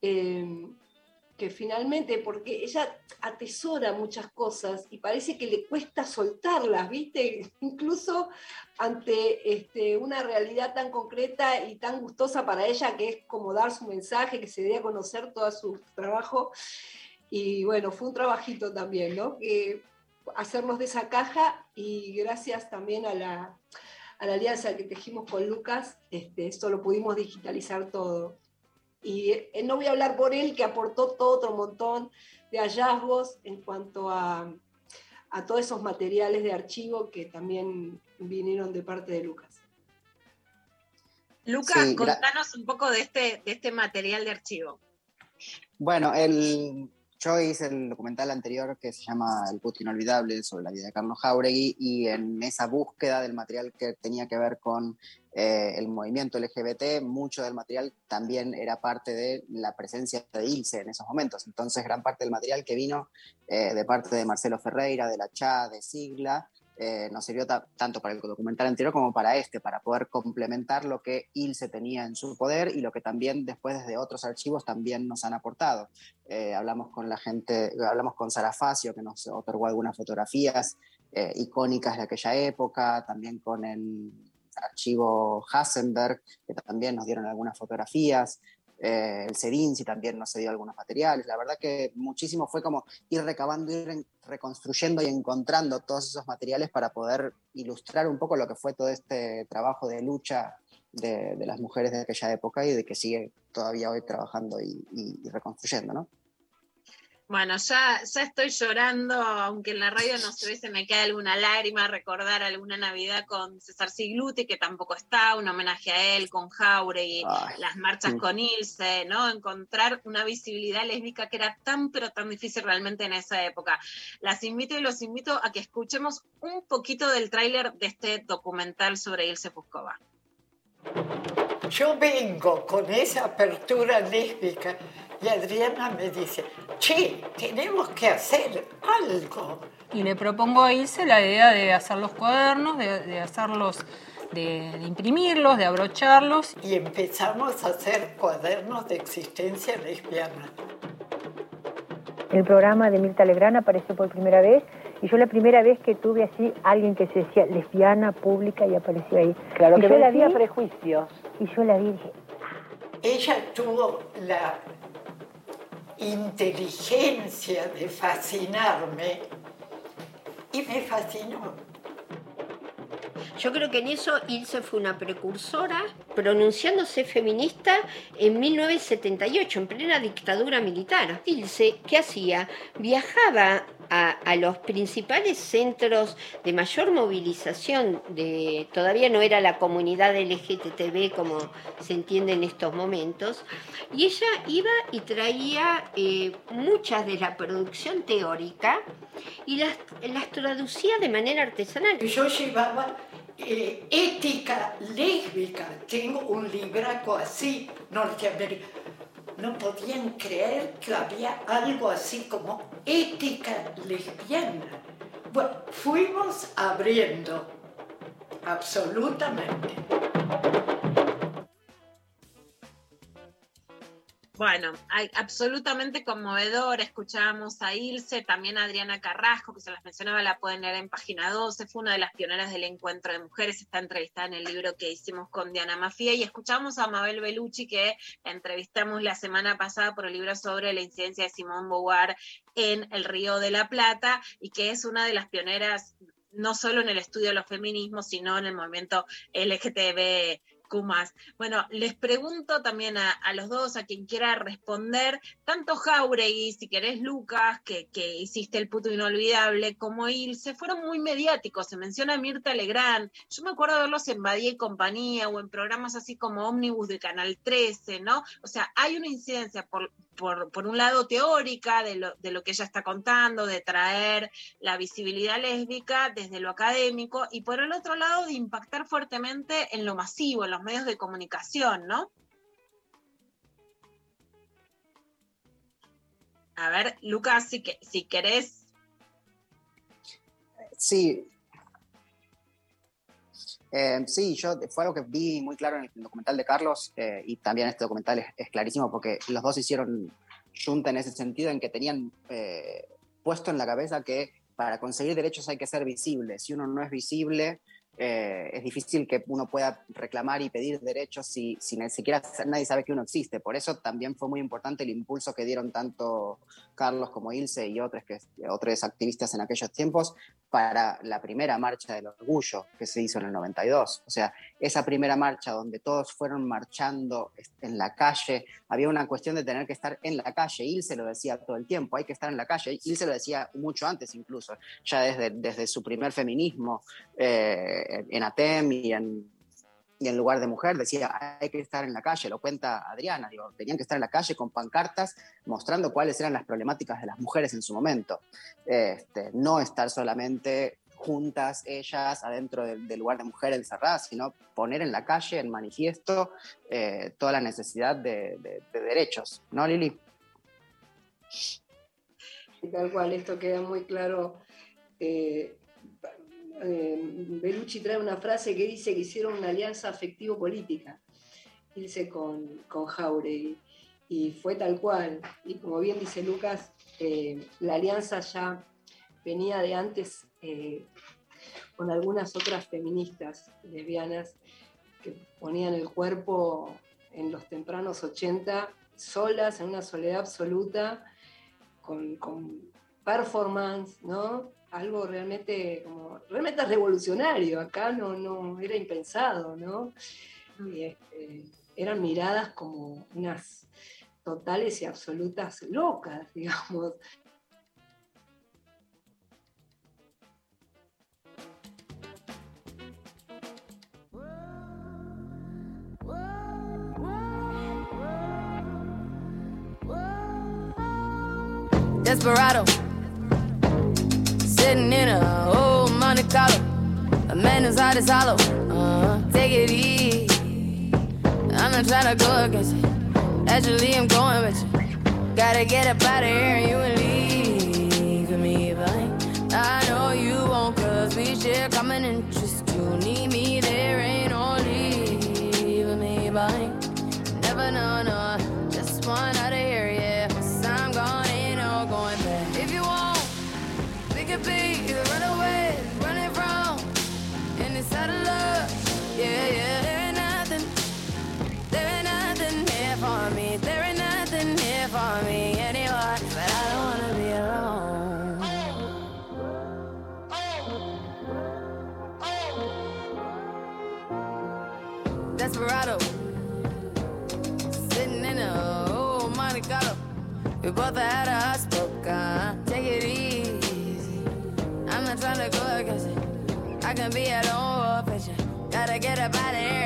eh, que finalmente, porque ella atesora muchas cosas y parece que le cuesta soltarlas, ¿viste? [laughs] Incluso ante este, una realidad tan concreta y tan gustosa para ella, que es como dar su mensaje, que se dé a conocer todo su trabajo. Y bueno, fue un trabajito también, ¿no? Que hacernos de esa caja y gracias también a la, a la alianza que tejimos con Lucas, este, esto lo pudimos digitalizar todo. Y eh, no voy a hablar por él, que aportó todo otro montón de hallazgos en cuanto a, a todos esos materiales de archivo que también vinieron de parte de Lucas. Lucas, sí, contanos un poco de este, de este material de archivo. Bueno, el, yo hice el documental anterior que se llama El puto inolvidable sobre la vida de Carlos Jauregui y en esa búsqueda del material que tenía que ver con eh, el movimiento LGBT, mucho del material también era parte de la presencia de Ilse en esos momentos. Entonces, gran parte del material que vino eh, de parte de Marcelo Ferreira, de la CHA, de Sigla, eh, nos sirvió tanto para el documental anterior como para este, para poder complementar lo que Ilse tenía en su poder y lo que también después desde otros archivos también nos han aportado. Eh, hablamos con la gente, hablamos con Sara Facio, que nos otorgó algunas fotografías eh, icónicas de aquella época, también con el archivo Hasenberg, que también nos dieron algunas fotografías, eh, el Sedinci también nos dio algunos materiales. La verdad que muchísimo fue como ir recabando, ir reconstruyendo y encontrando todos esos materiales para poder ilustrar un poco lo que fue todo este trabajo de lucha de, de las mujeres de aquella época y de que sigue todavía hoy trabajando y, y- y reconstruyendo, ¿no? Bueno, ya, ya estoy llorando, aunque en la radio no se ve, se me queda alguna lágrima, recordar alguna Navidad con César Sigluti, que tampoco está, un homenaje a él, con Jauregui, Ay, las marchas sí. con Ilse, ¿no? Encontrar una visibilidad lésbica que era tan, pero tan difícil realmente en esa época. Las invito y los invito a que escuchemos un poquito del tráiler de este documental sobre Ilse Puskova. Yo vengo con esa apertura lésbica Adriana me dice, che, tenemos que hacer algo. Y le propongo a Ilse la idea de hacer los cuadernos, de, de hacerlos, de, de imprimirlos, de abrocharlos. Y empezamos a hacer cuadernos de existencia lesbiana. El programa de Mirta Legrand apareció por primera vez y yo la primera vez que tuve así alguien que se decía lesbiana pública y apareció ahí. Claro y que yo la vi prejuicios. y yo la vi y dije, Ella tuvo la inteligencia de fascinarme y me fascinó. Yo creo que en eso Ilse fue una precursora, pronunciándose feminista en 1978, en plena dictadura militar. Ilse, ¿qué hacía? Viajaba a, los principales centros de mayor movilización, de, todavía no era la comunidad LGTB como se entiende en estos momentos, y ella iba y traía eh, muchas de la producción teórica y las, las traducía de manera artesanal. Yo llevaba eh, ética lésbica. Tengo un libraco así, norteamericano. No podían creer que había algo así como ética lesbiana. Bueno, fuimos abriendo, absolutamente. Bueno, hay- absolutamente conmovedor. Escuchábamos a Ilse, también a Adriana Carrasco, que se las mencionaba, la pueden leer en página 12. Fue una de las pioneras del encuentro de mujeres. Está entrevistada en el libro que hicimos con Diana Mafia. Y escuchamos a Mabel Bellucci, que entrevistamos la semana pasada por el libro sobre la incidencia de Simón Beauvoir en el Río de la Plata, y que es una de las pioneras no solo en el estudio de los feminismos, sino en el movimiento LGTB más. Bueno, les pregunto también a, los dos, a quien quiera responder, tanto Jauregui, si querés Lucas, que, que hiciste el puto inolvidable, como Ilse, fueron muy mediáticos. Se menciona Mirta Legrand. Yo me acuerdo de verlos en Badía y compañía o en programas así como Omnibus de Canal 13, ¿no? O sea, hay una incidencia por, por, por un lado teórica de lo, de lo que ella está contando, de traer la visibilidad lésbica desde lo académico, y por el otro lado de impactar fuertemente en lo masivo, en los medios de comunicación, ¿no? A ver, Lucas, si, que, si querés. Sí. Eh, sí, yo fue algo que vi muy claro en el documental de Carlos eh, y también este documental es, clarísimo porque los dos hicieron junta en ese sentido en que tenían eh, puesto en la cabeza que para conseguir derechos hay que ser visible. Si uno no es visible, eh, es difícil que uno pueda reclamar y pedir derechos si, si ni siquiera nadie sabe que uno existe. Por eso también fue muy importante el impulso que dieron tanto Carlos como Ilse y otros, que, otros activistas en aquellos tiempos para la primera marcha del orgullo que se hizo en el 92. O sea, esa primera marcha donde todos fueron marchando en la calle, había una cuestión de tener que estar en la calle. Ilse lo decía todo el tiempo, hay que estar en la calle. Ilse lo decía mucho antes incluso, ya desde, desde su primer feminismo eh, en ATEM y en, y en lugar de mujer, decía, hay que estar en la calle, lo cuenta Adriana, tenían que estar en la calle con pancartas mostrando cuáles eran las problemáticas de las mujeres en su momento. Este, no estar solamente juntas ellas adentro del, lugar de mujer encerradas, sino poner en la calle, en manifiesto, eh, toda la necesidad de, derechos, ¿no, Lili? Tal cual, esto queda muy claro. Eh, eh, Bellucci trae una frase que dice que hicieron una alianza afectivo-política, dice con, con Jauregui, y fue tal cual. Y como bien dice Lucas, eh, la alianza ya venía de antes eh, con algunas otras feministas lesbianas que ponían el cuerpo en los tempranos 80 solas, en una soledad absoluta, con, con performance, ¿no? Algo realmente como realmente revolucionario acá no no era impensado no y este, eran miradas como unas totales y absolutas locas, [laughs] digamos. Desperado, sitting in a old Monte Carlo. A man whose heart is hollow. Uh, take it easy. I'm not trying to go against it. Actually, I'm going with you. Gotta get up out of here and you will leave me. But I know you won't, cause we share common interest. We both had a stroke, uh, take it easy. I'm not trying to go against it. I can be at home you. Gotta get up out of here,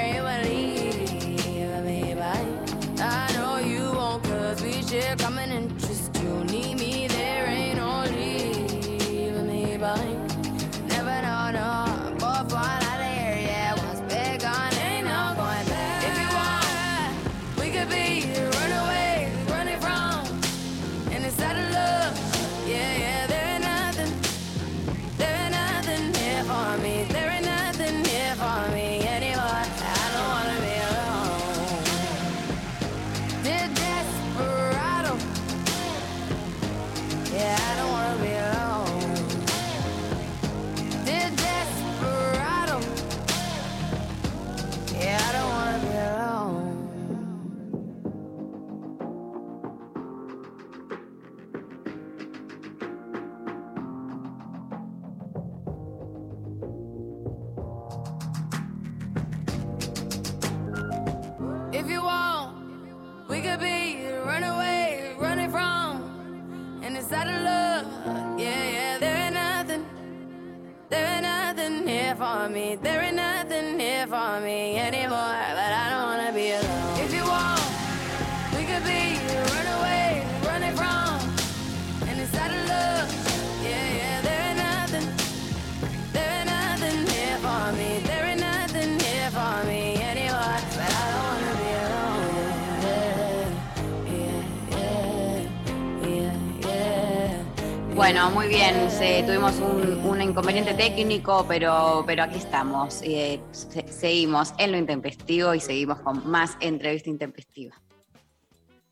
Bueno, muy bien. se- tuvimos un, inconveniente técnico, pero, pero aquí estamos. eh, se- seguimos en lo intempestivo y seguimos con más entrevista intempestiva.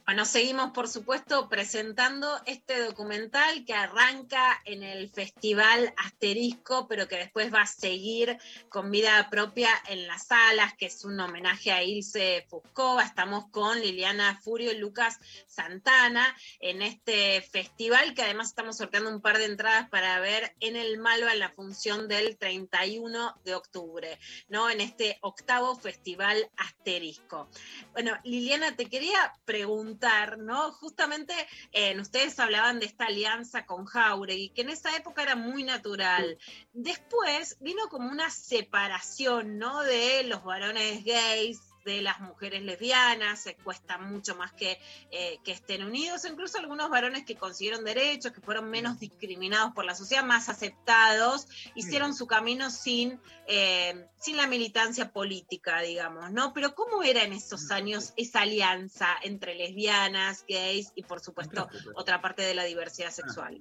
Bueno, seguimos, por supuesto, presentando este documental que arranca en el Festival Asterisco, pero que después va a seguir con vida propia en las salas, que es un homenaje a Ilse Fuscova. Estamos con Liliana Furio y Lucas Santana en este festival, que además estamos sorteando un par de entradas para ver en el Malva en la función del 31 de octubre, ¿no? En este octavo Festival Asterisco. Bueno, Liliana, te quería preguntar, ¿no? Justamente eh, ustedes hablaban de esta alianza con Jauregui, que en esa época era muy natural. Después vino como una separación, ¿no? De los varones gays, de las mujeres lesbianas, se cuesta mucho más que, eh, que estén unidos, incluso algunos varones que consiguieron derechos, que fueron menos discriminados por la sociedad, más aceptados, hicieron su camino sin, eh, sin la militancia política, digamos, ¿no? Pero ¿cómo era en esos años esa alianza entre lesbianas, gays y por supuesto otra parte de la diversidad sexual?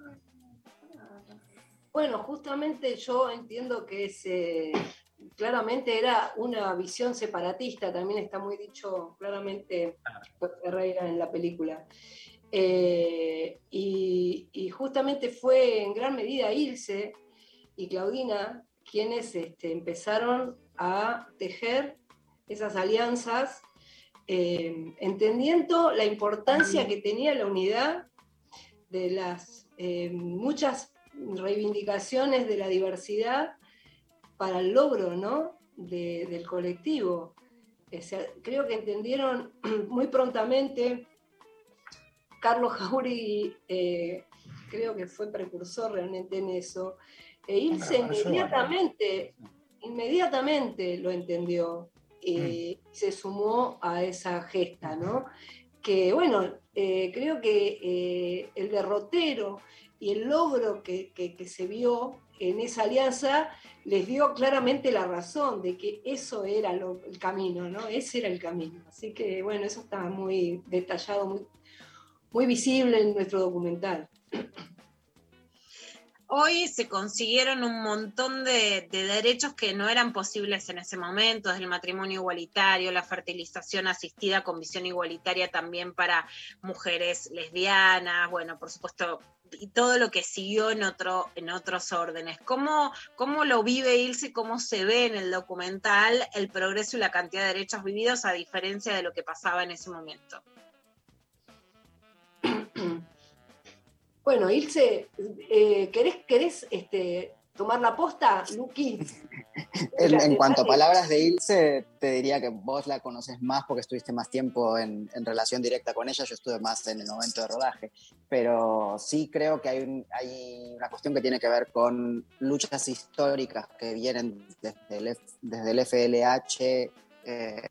Bueno, justamente yo entiendo que es, eh, claramente era una visión separatista, también está muy dicho claramente Ferreira en la película. Eh, y, y justamente fue en gran medida Ilse y Claudina quienes este, empezaron a tejer esas alianzas, eh, entendiendo la importancia que tenía la unidad de las eh, muchas reivindicaciones de la diversidad para el logro ¿no? de- del colectivo. O sea, creo que entendieron [clears throat] muy prontamente. Carlos Jauregui eh, creo que fue precursor realmente en eso. E Ilse eso inmediatamente, inmediatamente lo entendió y Mm. se sumó a esa gesta, ¿no? Que bueno, eh, creo que eh, el derrotero y el logro que, que- que se vio en esa alianza les dio claramente la razón de que eso era el camino, ¿no? Ese era el camino. Así que bueno, eso está muy detallado, muy, muy visible en nuestro documental. Hoy se consiguieron un montón de, de derechos que no eran posibles en ese momento, desde el matrimonio igualitario, la fertilización asistida con visión igualitaria también para mujeres lesbianas, bueno, por supuesto, y todo lo que siguió en, otro, en otros órdenes. ¿Cómo, ¿Cómo lo vive Ilse, cómo se ve en el documental el progreso y la cantidad de derechos vividos a diferencia de lo que pasaba en ese momento? [clears throat] Bueno, Ilse, eh, ¿querés, querés este, tomar la posta, Luqui? [laughs] En, en cuanto a palabras de Ilse, te diría que vos la conoces más porque estuviste más tiempo en, en relación directa con ella, yo estuve más en el momento de rodaje, pero sí creo que hay, un- hay una cuestión que tiene que ver con luchas históricas que vienen desde el, F- desde el FLH. eh,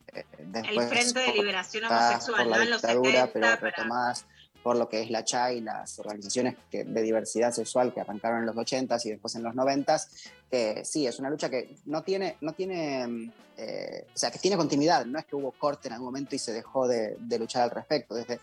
El Frente de Liberación por Homosexual, la ¿no? En los dictadura, 70, pero para- retomás por lo que es la CHA y las organizaciones que- de diversidad sexual que arrancaron en los 80s y después en los 90s, que sí, es una lucha que no tiene, no tiene mm, eh, o sea, que tiene continuidad, no es que hubo corte en algún momento y se dejó de, de luchar al respecto. Desde,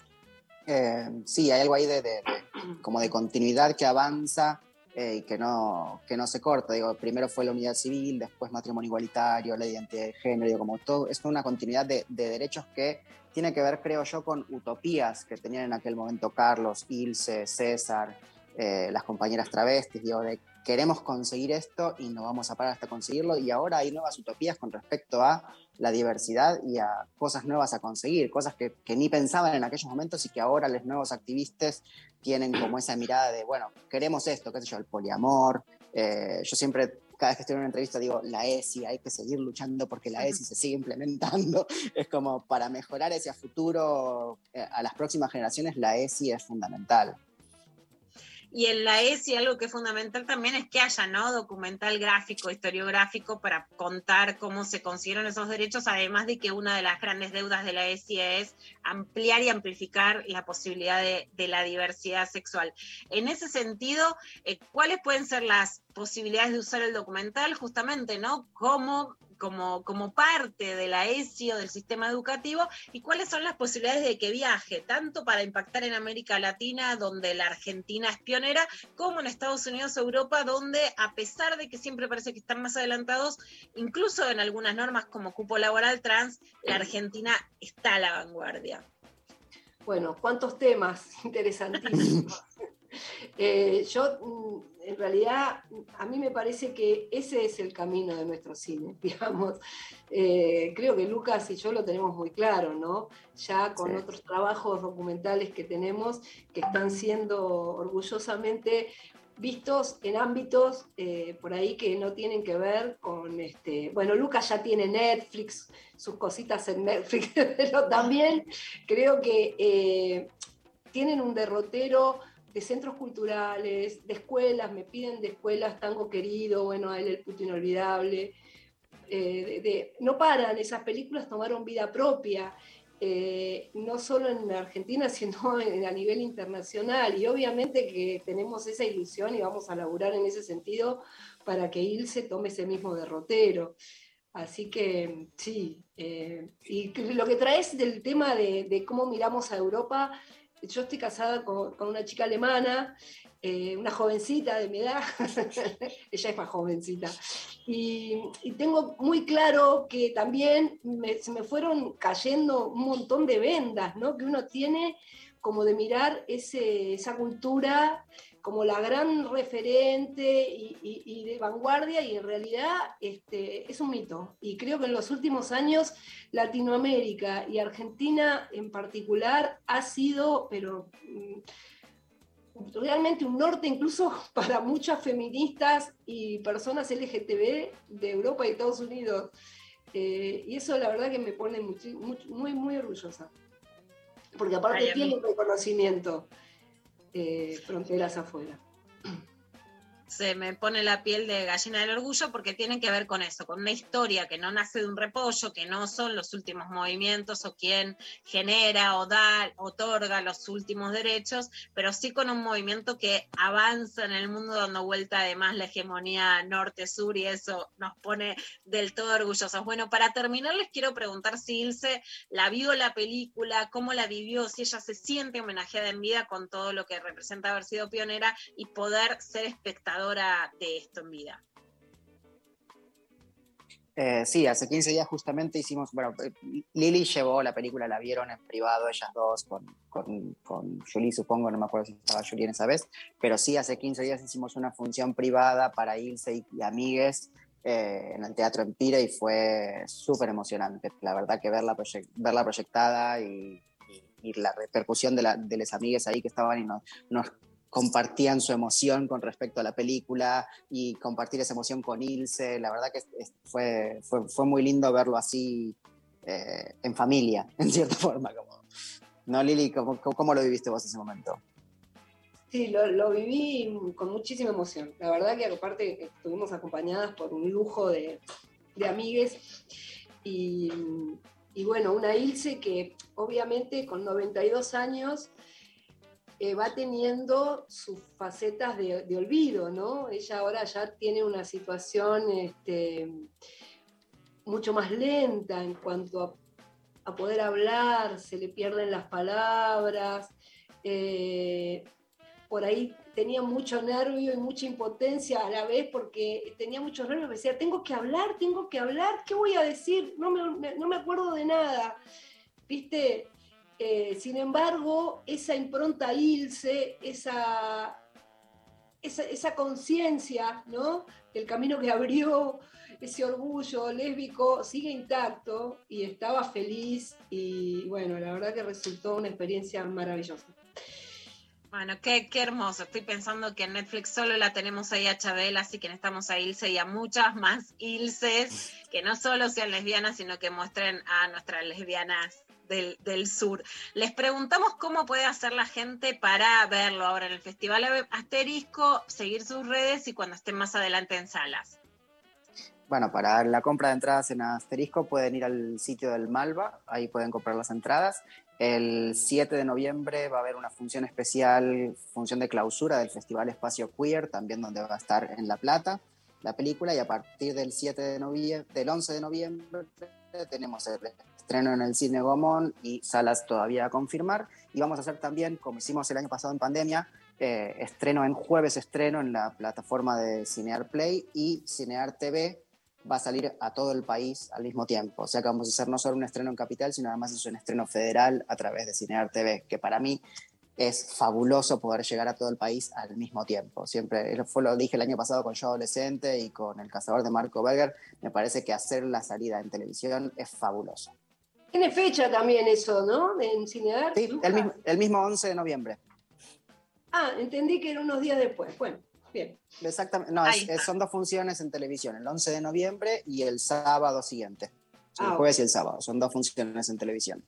eh, sí, hay algo ahí de, de- de- como de continuidad que avanza eh, y que no, que no se corta. Digo, primero fue la unidad civil, después matrimonio igualitario, la identidad de género, digo, como todo, es una continuidad de derechos que tiene que ver, creo yo, con utopías que tenían en aquel momento Carlos, Ilse, César, eh, las compañeras travestis, digo, de queremos conseguir esto y no vamos a parar hasta conseguirlo. Y ahora hay nuevas utopías con respecto a la diversidad y a cosas nuevas a conseguir, cosas que, ni pensaban en aquellos momentos y que ahora los nuevos activistas tienen como esa mirada de, bueno, queremos esto, qué sé yo, el poliamor. Eh, yo siempre, cada vez que estoy en una entrevista, digo, la ESI, hay que seguir luchando porque la ESI se sigue implementando. [laughs] Es como para mejorar ese futuro eh, a las próximas generaciones, la ESI es fundamental. Y en la ESI algo que es fundamental también es que haya ¿no? documental gráfico, historiográfico para contar cómo se consiguieron esos derechos, además de que una de las grandes deudas de la ESI es ampliar y amplificar la posibilidad de, la diversidad sexual. En ese sentido, eh, ¿cuáles pueden ser las posibilidades de usar el documental justamente, ¿no? Como, como, como parte de la ESI o del sistema educativo y cuáles son las posibilidades de que viaje, tanto para impactar en América Latina, donde la Argentina es pionera, como en Estados Unidos, Europa, donde a pesar de que siempre parece que están más adelantados, incluso en algunas normas como cupo laboral trans, la Argentina está a la vanguardia. Bueno, cuántos temas [laughs] interesantísimos. Eh, yo, mm, en realidad, a mí me parece que ese es el camino de nuestro cine, [laughs] digamos. Eh, creo que Lucas y yo lo tenemos muy claro, ¿no? Ya con Sí. otros trabajos documentales que tenemos que están siendo orgullosamente vistos en ámbitos eh, por ahí que no tienen que ver con este. Bueno, Lucas ya tiene Netflix, sus cositas en Netflix, [laughs] pero también creo que eh, tienen un derrotero de centros culturales, de escuelas, me piden de escuelas Tango Querido, bueno, a él el puto inolvidable. eh, de- no paran, esas películas tomaron vida propia, eh, no solo en Argentina, [laughs] sino en- a nivel internacional. Y obviamente que tenemos esa ilusión y vamos a laburar en ese sentido para que Ilse tome ese mismo derrotero. Así que sí, eh, y lo que traes del tema de cómo miramos a Europa, yo estoy casada con, con una chica alemana, eh, una jovencita de mi edad, [laughs] ella es más jovencita, y, tengo muy claro que también se me fueron cayendo un montón de vendas, ¿no? Que uno tiene como de mirar ese, esa cultura como la gran referente y, y- y de vanguardia y en realidad este, es un mito. Y creo que en los últimos años Latinoamérica y Argentina en particular ha sido, pero mm, realmente un norte incluso [laughs] para muchas feministas y personas LGTB de Europa y Estados Unidos. Eh, y eso la verdad que me pone muy, muy orgullosa. Porque aparte Ay, tiene un reconocimiento eh, fronteras afuera. Se me pone la piel de gallina del orgullo porque tiene que ver con eso, con una historia que no nace de un repollo, que no son los últimos movimientos o quien genera o da, otorga los últimos derechos, pero sí con un movimiento que avanza en el mundo dando vuelta además la hegemonía norte-sur y eso nos pone del todo orgullosos. Bueno, para terminar les quiero preguntar si Ilse la vio la película, cómo la vivió, si ella se siente homenajeada en vida con todo lo que representa haber sido pionera y poder ser espectadora de esto en vida. Eh, sí, hace 15 días justamente hicimos, bueno, eh, Lili llevó la película, la vieron en privado ellas dos, con, con, con Julie supongo, no me acuerdo si estaba Julie en esa vez, pero sí, hace 15 días hicimos una función privada para Ilse y, y amigues eh, en el Teatro Empire y fue súper emocionante, la verdad que verla, proyec- verla proyectada y, y- y la repercusión de, la, de las amigues ahí que estaban y nos, nos compartían su emoción con respecto a la película y compartir esa emoción con Ilse. La verdad que fue, fue, fue muy lindo verlo así eh, en familia, [laughs] en cierta forma. ¿No, Lili? ¿Cómo, cómo, cómo lo viviste vos ese momento? Sí, lo, lo viví con muchísima emoción. La verdad que aparte estuvimos acompañadas por un lujo de, de amigues y, y bueno, una Ilse que obviamente con 92 años eh, va teniendo sus facetas de, olvido, ¿no? Ella ahora ya tiene una situación este, mucho más lenta en cuanto a, poder hablar, se le pierden las palabras. eh, por ahí tenía mucho nervio y mucha impotencia a la vez porque tenía muchos nervios. Decía, tengo que hablar, tengo que hablar, ¿qué voy a decir? No me, no me acuerdo de nada. ¿Viste? Eh, sin embargo, esa impronta Ilse, esa, esa, conciencia, ¿no? El camino que abrió, ese orgullo lésbico sigue intacto y estaba feliz y bueno, la verdad que resultó una experiencia maravillosa. Bueno, qué, qué hermoso. Estoy pensando que en Netflix solo la tenemos ahí a Chabel, así que necesitamos a Ilse y a muchas más Ilses que no solo sean lesbianas, sino que muestren a nuestras lesbianas del, del sur. Les preguntamos cómo puede hacer la gente para verlo ahora en el Festival Asterisco, seguir sus redes y cuando estén más adelante en salas. Bueno, para la compra de entradas en Asterisco pueden ir al sitio del Malva, ahí pueden comprar las entradas. El 7 de noviembre va a haber una función especial, función de clausura del Festival Espacio Queer, también donde va a estar en La Plata la película, y a partir del 7 de noviembre, del 11 de noviembre tenemos el estreno en el Cine Gomón y salas todavía a confirmar. Y vamos a hacer también, como hicimos el año pasado en pandemia, eh, estreno en jueves estreno en la plataforma de Cinear Play y Cinear TV va a salir a todo el país al mismo tiempo. O sea que vamos a hacer no solo un estreno en Capital, sino además es un estreno federal a través de Cinear TV, que para mí es fabuloso poder llegar a todo el país al mismo tiempo. Siempre, eso fue lo dije el año pasado con Yo Adolescente y con El Cazador de Marco Berger, me parece que hacer la salida en televisión es fabuloso. Tiene fecha también eso, ¿no? De- En Cinear. Sí, el mismo, el mismo 11 de noviembre. Ah, entendí que era unos días después. Bueno, bien. Exactamente, no, es- es- son dos funciones en televisión, el 11 de noviembre y el sábado siguiente. El Ah, jueves y el sábado, son dos funciones en televisión.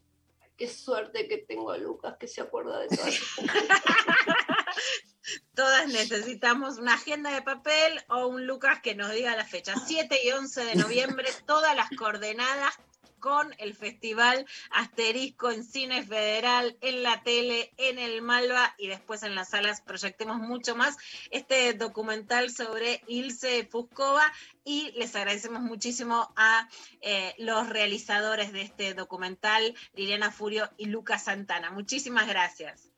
Qué suerte que tengo a Lucas que se acuerda de todo eso. [laughs] Todas necesitamos una agenda de papel o un Lucas que nos diga la fecha. 7 y 11 de noviembre, todas las coordenadas con el festival Asterisco en Cine Federal, en la tele, en el Malva y después en las salas proyectemos mucho más este documental sobre Ilse Fuscova y les agradecemos muchísimo a eh, los realizadores de este documental, Liliana Furio y Lucas Santana. Muchísimas gracias.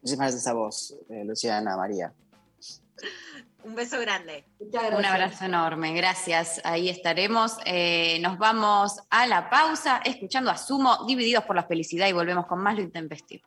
Muchísimas gracias a vos, eh, Luciana, María. Un beso grande. Un abrazo enorme, gracias. Ahí estaremos. Eh, nos vamos a la pausa escuchando a Sumo, divididos por la felicidad y volvemos con más lo intempestivo.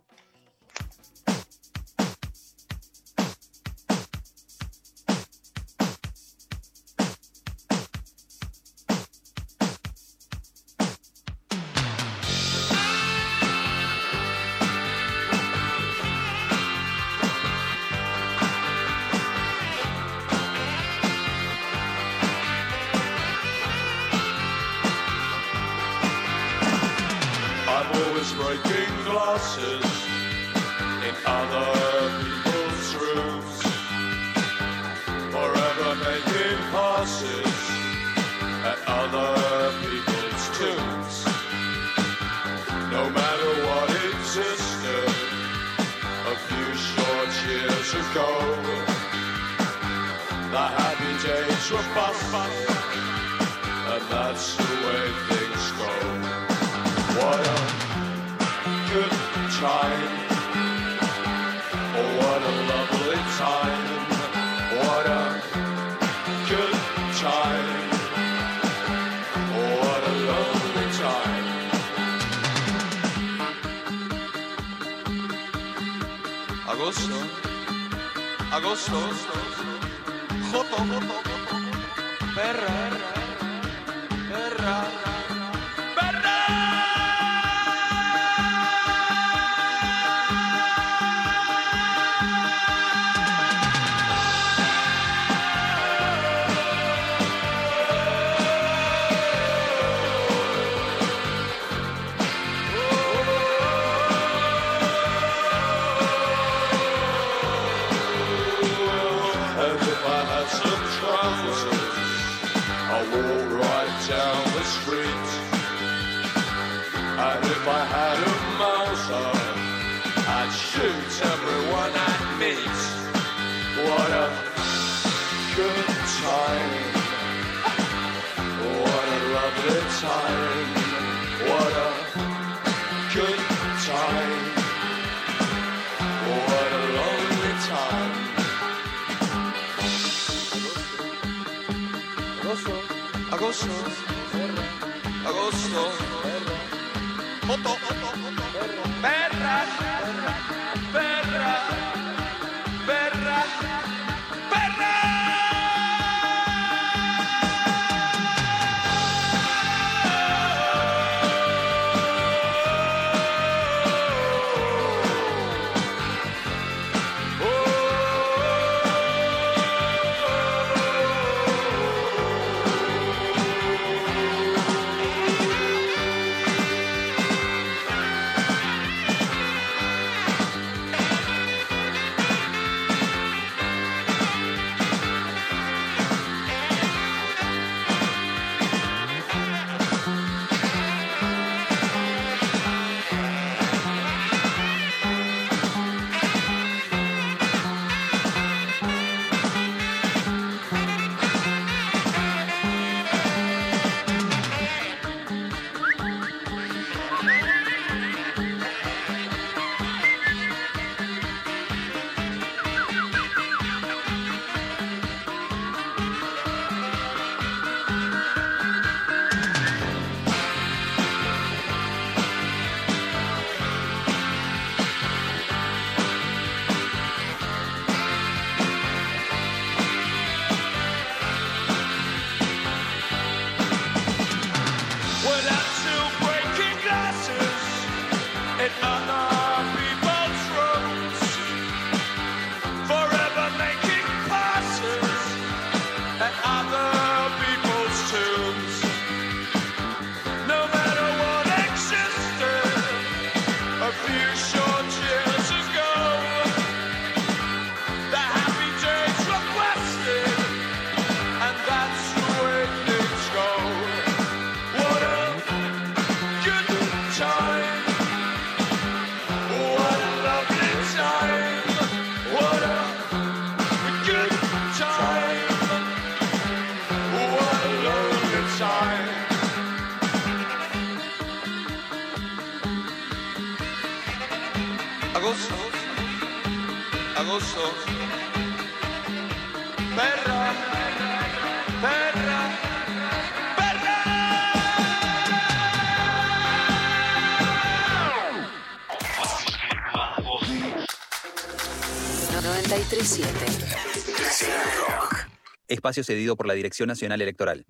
espacio cedido por la Dirección Nacional Electoral.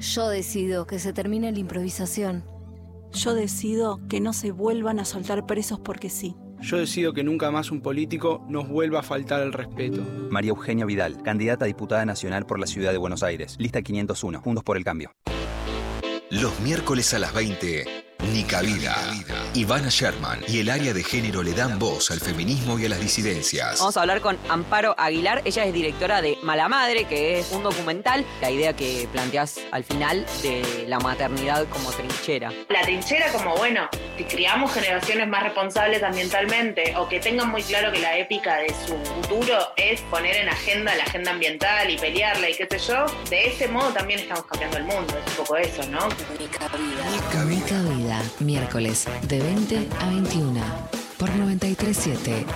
Yo decido que se termine la improvisación. Yo decido que no se vuelvan a soltar presos porque sí. Yo decido que nunca más un político nos vuelva a faltar el respeto. María Eugenia Vidal, candidata a diputada nacional por la ciudad de Buenos Aires. Lista 501, Juntos por el Cambio. Los miércoles a las 20. Ni cabida. Ivana Sherman y el área de género le dan voz al feminismo y a las disidencias. Vamos a hablar con Amparo Aguilar. Ella es directora de Mala Madre, que es un documental. La idea que planteas al final de la maternidad como trinchera. La trinchera como, bueno, si criamos generaciones más responsables ambientalmente o que tengan muy claro que la épica de su futuro es poner en agenda la agenda ambiental y pelearla y qué sé yo, de ese modo también estamos cambiando el mundo. Es un poco eso, ¿no? Mi miércoles de 20 a 21 por 937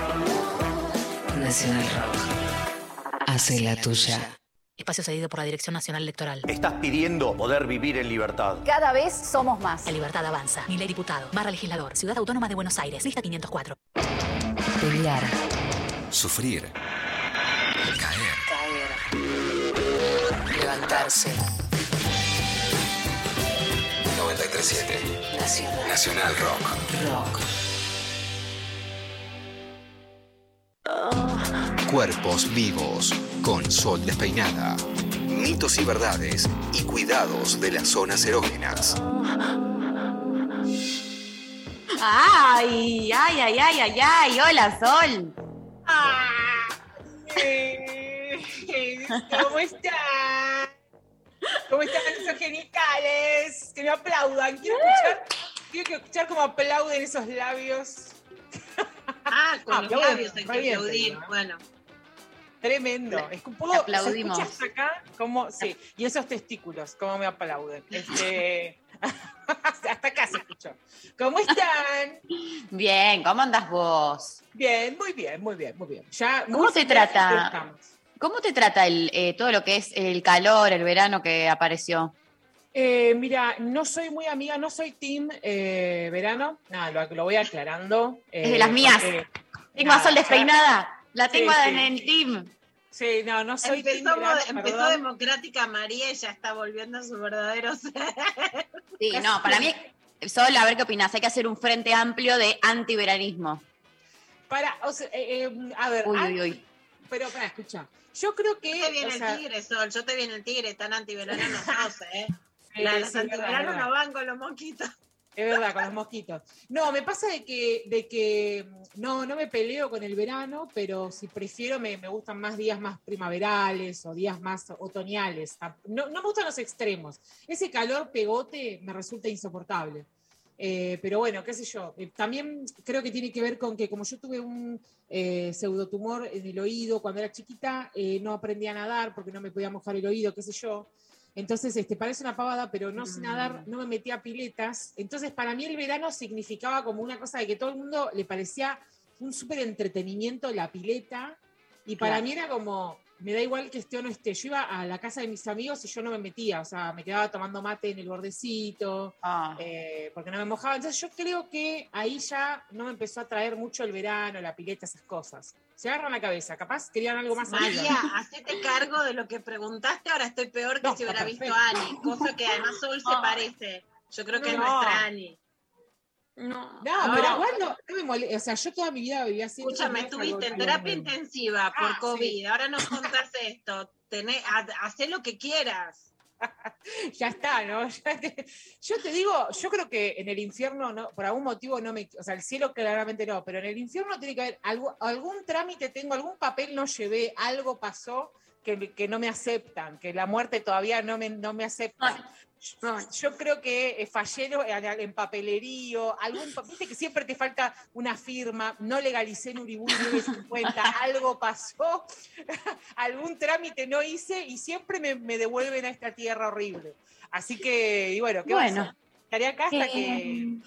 Nacional Rock. Hace la tuya. Espacio cedido por la Dirección Nacional Electoral. Estás pidiendo poder vivir en libertad. Cada vez somos más. La libertad avanza. Ni ley diputado. Barra legislador. Ciudad Autónoma de Buenos Aires. Lista 504. Pelear. Sufrir. Levantarse. 937 Nacional. Nacional Rock. Rock. Cuerpos vivos con Sol despeinada. Mitos y verdades y cuidados de las zonas erógenas. Ay, ay, ay, ay, ay, ay. Hola, Sol. ¿Cómo están? ¿Cómo están esos genitales? Que me aplaudan. Quiero escuchar, quiero escuchar cómo aplauden esos labios. Ah, con los Aplauden, labios hay que aplaudir. ¿no? Bueno. Tremendo. Es que un poco, Aplaudimos. ¿se escucha acá? Cómo, sí. Y esos testículos, cómo me aplauden. Este, [laughs] hasta acá se escuchó. ¿Cómo están? Bien, ¿cómo andas vos? Bien, muy bien, muy bien, muy bien. Ya, ¿Cómo muy te trata? ¿Cómo te trata el, eh, todo lo que es el calor, el verano que apareció? Eh, mira, no soy muy amiga, no soy team eh, verano. Nada, lo, lo voy aclarando. Es de las mías. porque- Tengo a nada, Sol ya- despeinada. La tengo sí. en el team. Sí, no, no soy team Empezó, verano, empezó perdón. democrática María y ya está volviendo a su verdadero [laughs] ser. Sí, no, para mí, Sol, a ver qué opinas. Hay que hacer un frente amplio de antiveranismo. Para, o sea, eh, eh, a ver, Uy, uy, uy. Pero para, escucha. Yo creo que. Yo te viene o sea, el tigre, Sol. Yo te viene el tigre, tan antiverano no sos, ¿eh? [laughs] Sí, La- sí, antiveranos no van con los mosquitos. Es verdad, con los mosquitos. No, me pasa de que, de que no, no me peleo con el verano, pero si prefiero, me, me gustan más días más primaverales o días más otoñales. No, no me gustan los extremos. Ese calor pegote me resulta insoportable. Eh, pero bueno, qué sé yo. Eh, también creo que tiene que ver con que como yo tuve un eh, pseudotumor en el oído cuando era chiquita, eh, no aprendí a nadar porque no me podía mojar el oído, qué sé yo. Entonces, este, parece una pavada, pero no sé nadar, no me metía a piletas. Entonces, para mí el verano significaba como una cosa de que todo el mundo le parecía un súper entretenimiento la pileta. Y para Claro. mí era como, me da igual que esté o no esté. Yo iba a la casa de mis amigos y yo no me metía, o sea, me quedaba tomando mate en el bordecito, Ah. eh, porque no me mojaba. Entonces, yo creo que ahí ya no me empezó a traer mucho el verano, la pileta, esas cosas. Se agarran la cabeza, capaz querían algo más arriba. María, hacete cargo de lo que preguntaste, ahora estoy peor que No, si hubiera visto a Ani, cosa que además Sol se parece. Yo creo que es No. nuestra Ani. No, No, No. pero igual no, no me molesta. O sea, yo toda mi vida vivía así. Escúchame, no estuviste en terapia intensiva por Ah, COVID, sí. ahora nos [laughs] contás esto. Tené, ha- hacé lo que quieras. [laughs] Ya está, ¿no? [laughs] Ya te- yo te digo, yo creo que en el infierno, no, por algún motivo no me. O sea, el cielo claramente no, pero en el infierno tiene que haber algo, algún trámite tengo, algún papel no llevé, algo pasó que, no me aceptan, que la muerte todavía no me, no me acepta. Yo, yo creo que eh, fallé en, en papelerío, algún, viste que siempre te falta una firma, no legalicé en Uribú 950, [laughs] algo pasó, [laughs] algún trámite no hice y siempre me, me devuelven a esta tierra horrible. Así que, y bueno, ¿qué Bueno. Estaré acá hasta Eh, que...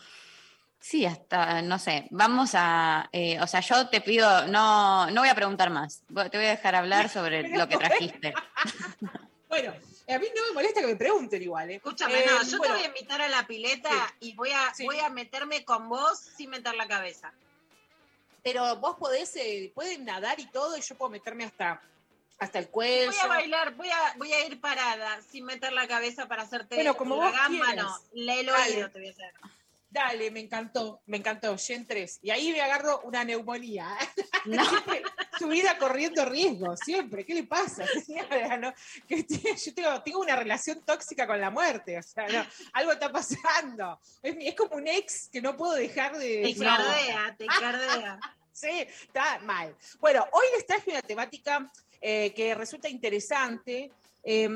Sí, hasta, no sé, vamos a, eh, o sea, yo te pido, no, no voy a preguntar más, te voy a dejar hablar sobre [laughs] lo que trajiste. [laughs] Bueno, a mí no me molesta que me pregunten igual. ¿eh? Escúchame, Eh, no, yo bueno, te voy a invitar a la pileta Sí. y voy a, Sí. voy a meterme con vos sin meter la cabeza. Pero vos podés, eh, pueden nadar y todo y yo puedo meterme hasta, hasta el cuello. Voy a bailar, voy a, voy a ir parada sin meter la cabeza para hacerte Bueno, como la vos gamba, quieras. no, la- el Dale. oído te voy a hacer. Dale, me encantó, me encantó. Gen 3. Y ahí me agarro una neumonía. [laughs] siempre, su vida corriendo riesgo, siempre. ¿Qué le pasa, [laughs] señora? ¿No? Que tiene- yo tengo, tengo una relación tóxica con la muerte, o sea, no, algo está pasando. Es como un ex que no puedo dejar de... Te cardea, te [laughs] cardea. Sí, está mal. Bueno, hoy les traje una temática eh, que resulta interesante. Eh,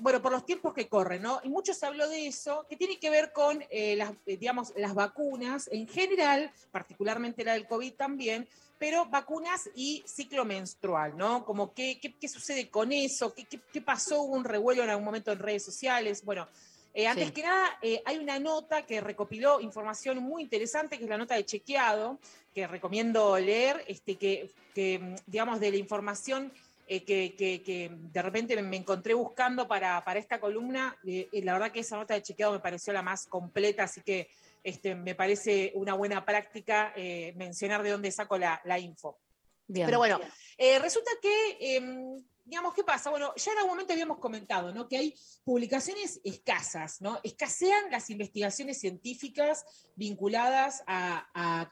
bueno, por los tiempos que corren, ¿no? Y mucho se habló de eso, que tiene que ver con eh, las, eh, digamos, las vacunas en general, particularmente la del COVID también, pero vacunas y ciclo menstrual, ¿no? Como qué, qué, qué sucede con eso, ¿Qué, qué, qué pasó, hubo un revuelo en algún momento en redes sociales, bueno. eh, antes Sí. que nada, eh, hay una nota que recopiló información muy interesante, que es la nota de chequeado, que recomiendo leer, este, que, que, digamos, de la información eh, que, que- que de repente me, encontré buscando para, para esta columna, eh, eh, la verdad que esa nota de chequeado me pareció la más completa, así que este, me parece una buena práctica eh, mencionar de dónde saco la, la info. Bien. Pero bueno, resulta que, em, digamos, ¿qué pasa? Bueno, ya en algún momento habíamos comentado, ¿no? Que hay publicaciones escasas, ¿no? Escasean las investigaciones científicas vinculadas a,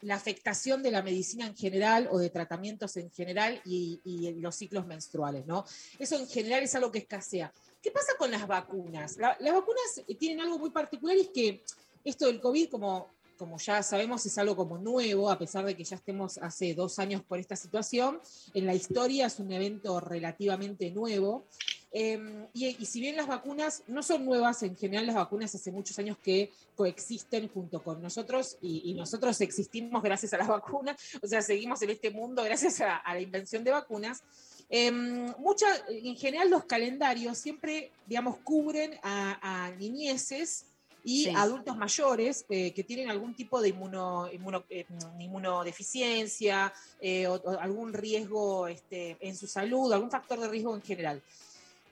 la afectación de la medicina en general o de tratamientos en general y, y los ciclos menstruales, ¿no? Eso en general es algo que escasea. ¿Qué pasa con las vacunas? La- las vacunas tienen algo muy particular y es que esto del COVID, como, como ya sabemos, es algo como nuevo, a pesar de que ya estemos hace dos años por esta situación. En la historia es un evento relativamente nuevo. Eh, y, si bien las vacunas no son nuevas, en general las vacunas hace muchos años que coexisten junto con nosotros y, nosotros existimos gracias a las vacunas, [laughs] o sea, seguimos en este mundo gracias a, a la invención de vacunas. Eh, mucha, en general los calendarios siempre, digamos, cubren a, a niñeces y Sí. adultos mayores eh, que tienen algún tipo de inmuno, inmuno- eh, inmunodeficiencia eh, o, o algún riesgo este, en su salud, algún factor de riesgo en general.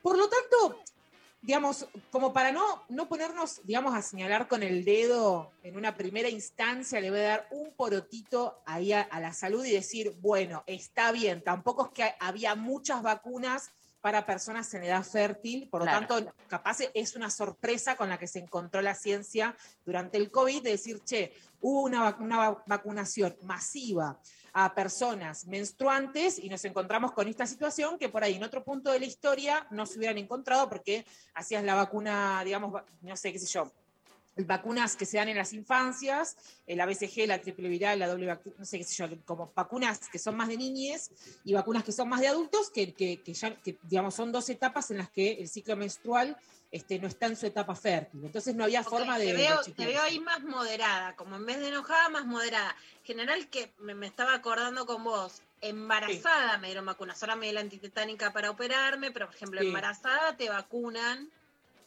Por lo tanto, digamos, como para no, no ponernos, digamos, a señalar con el dedo en una primera instancia, le voy a dar un porotito ahí a, a la salud y decir, bueno, está bien, tampoco es que había muchas vacunas para personas en edad fértil, por lo Claro. tanto, capaz es una sorpresa con la que se encontró la ciencia durante el COVID, de decir, che, hubo una, vac- una va- vacunación masiva a personas menstruantes y nos encontramos con esta situación que por ahí en otro punto de la historia no se hubieran encontrado porque hacías la vacuna, digamos, no sé qué sé yo, vacunas que se dan en las infancias, la BCG, la triple viral, la doble vacuna, no sé qué sé yo, como vacunas que son más de niñez y vacunas que son más de adultos, que, que- que ya, que, digamos, son dos etapas en las que el ciclo menstrual este, no está en su etapa fértil. Entonces no había forma de... te, de veo, te veo ahí más moderada, como en vez de enojada, más moderada. General que me, me estaba acordando con vos, embarazada me dieron vacunas, ahora me dio la antitetánica para operarme, pero por ejemplo, Sí. embarazada te vacunan,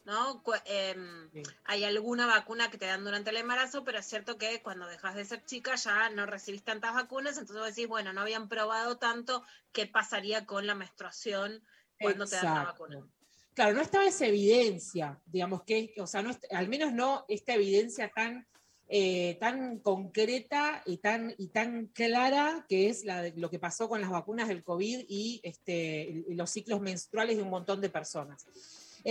¿no? Em, Hay alguna vacuna que te dan durante el embarazo, pero es cierto que cuando dejas de ser chica ya no recibís tantas vacunas, entonces vos decís, bueno, no habían probado tanto qué pasaría con la menstruación cuando te dan la vacuna. Claro, no estaba esa evidencia, digamos que, o sea, no al menos no esta evidencia tan, eh, tan concreta y tan, y tan clara que es la de lo que pasó con las vacunas del COVID y este, y los ciclos menstruales de un montón de personas.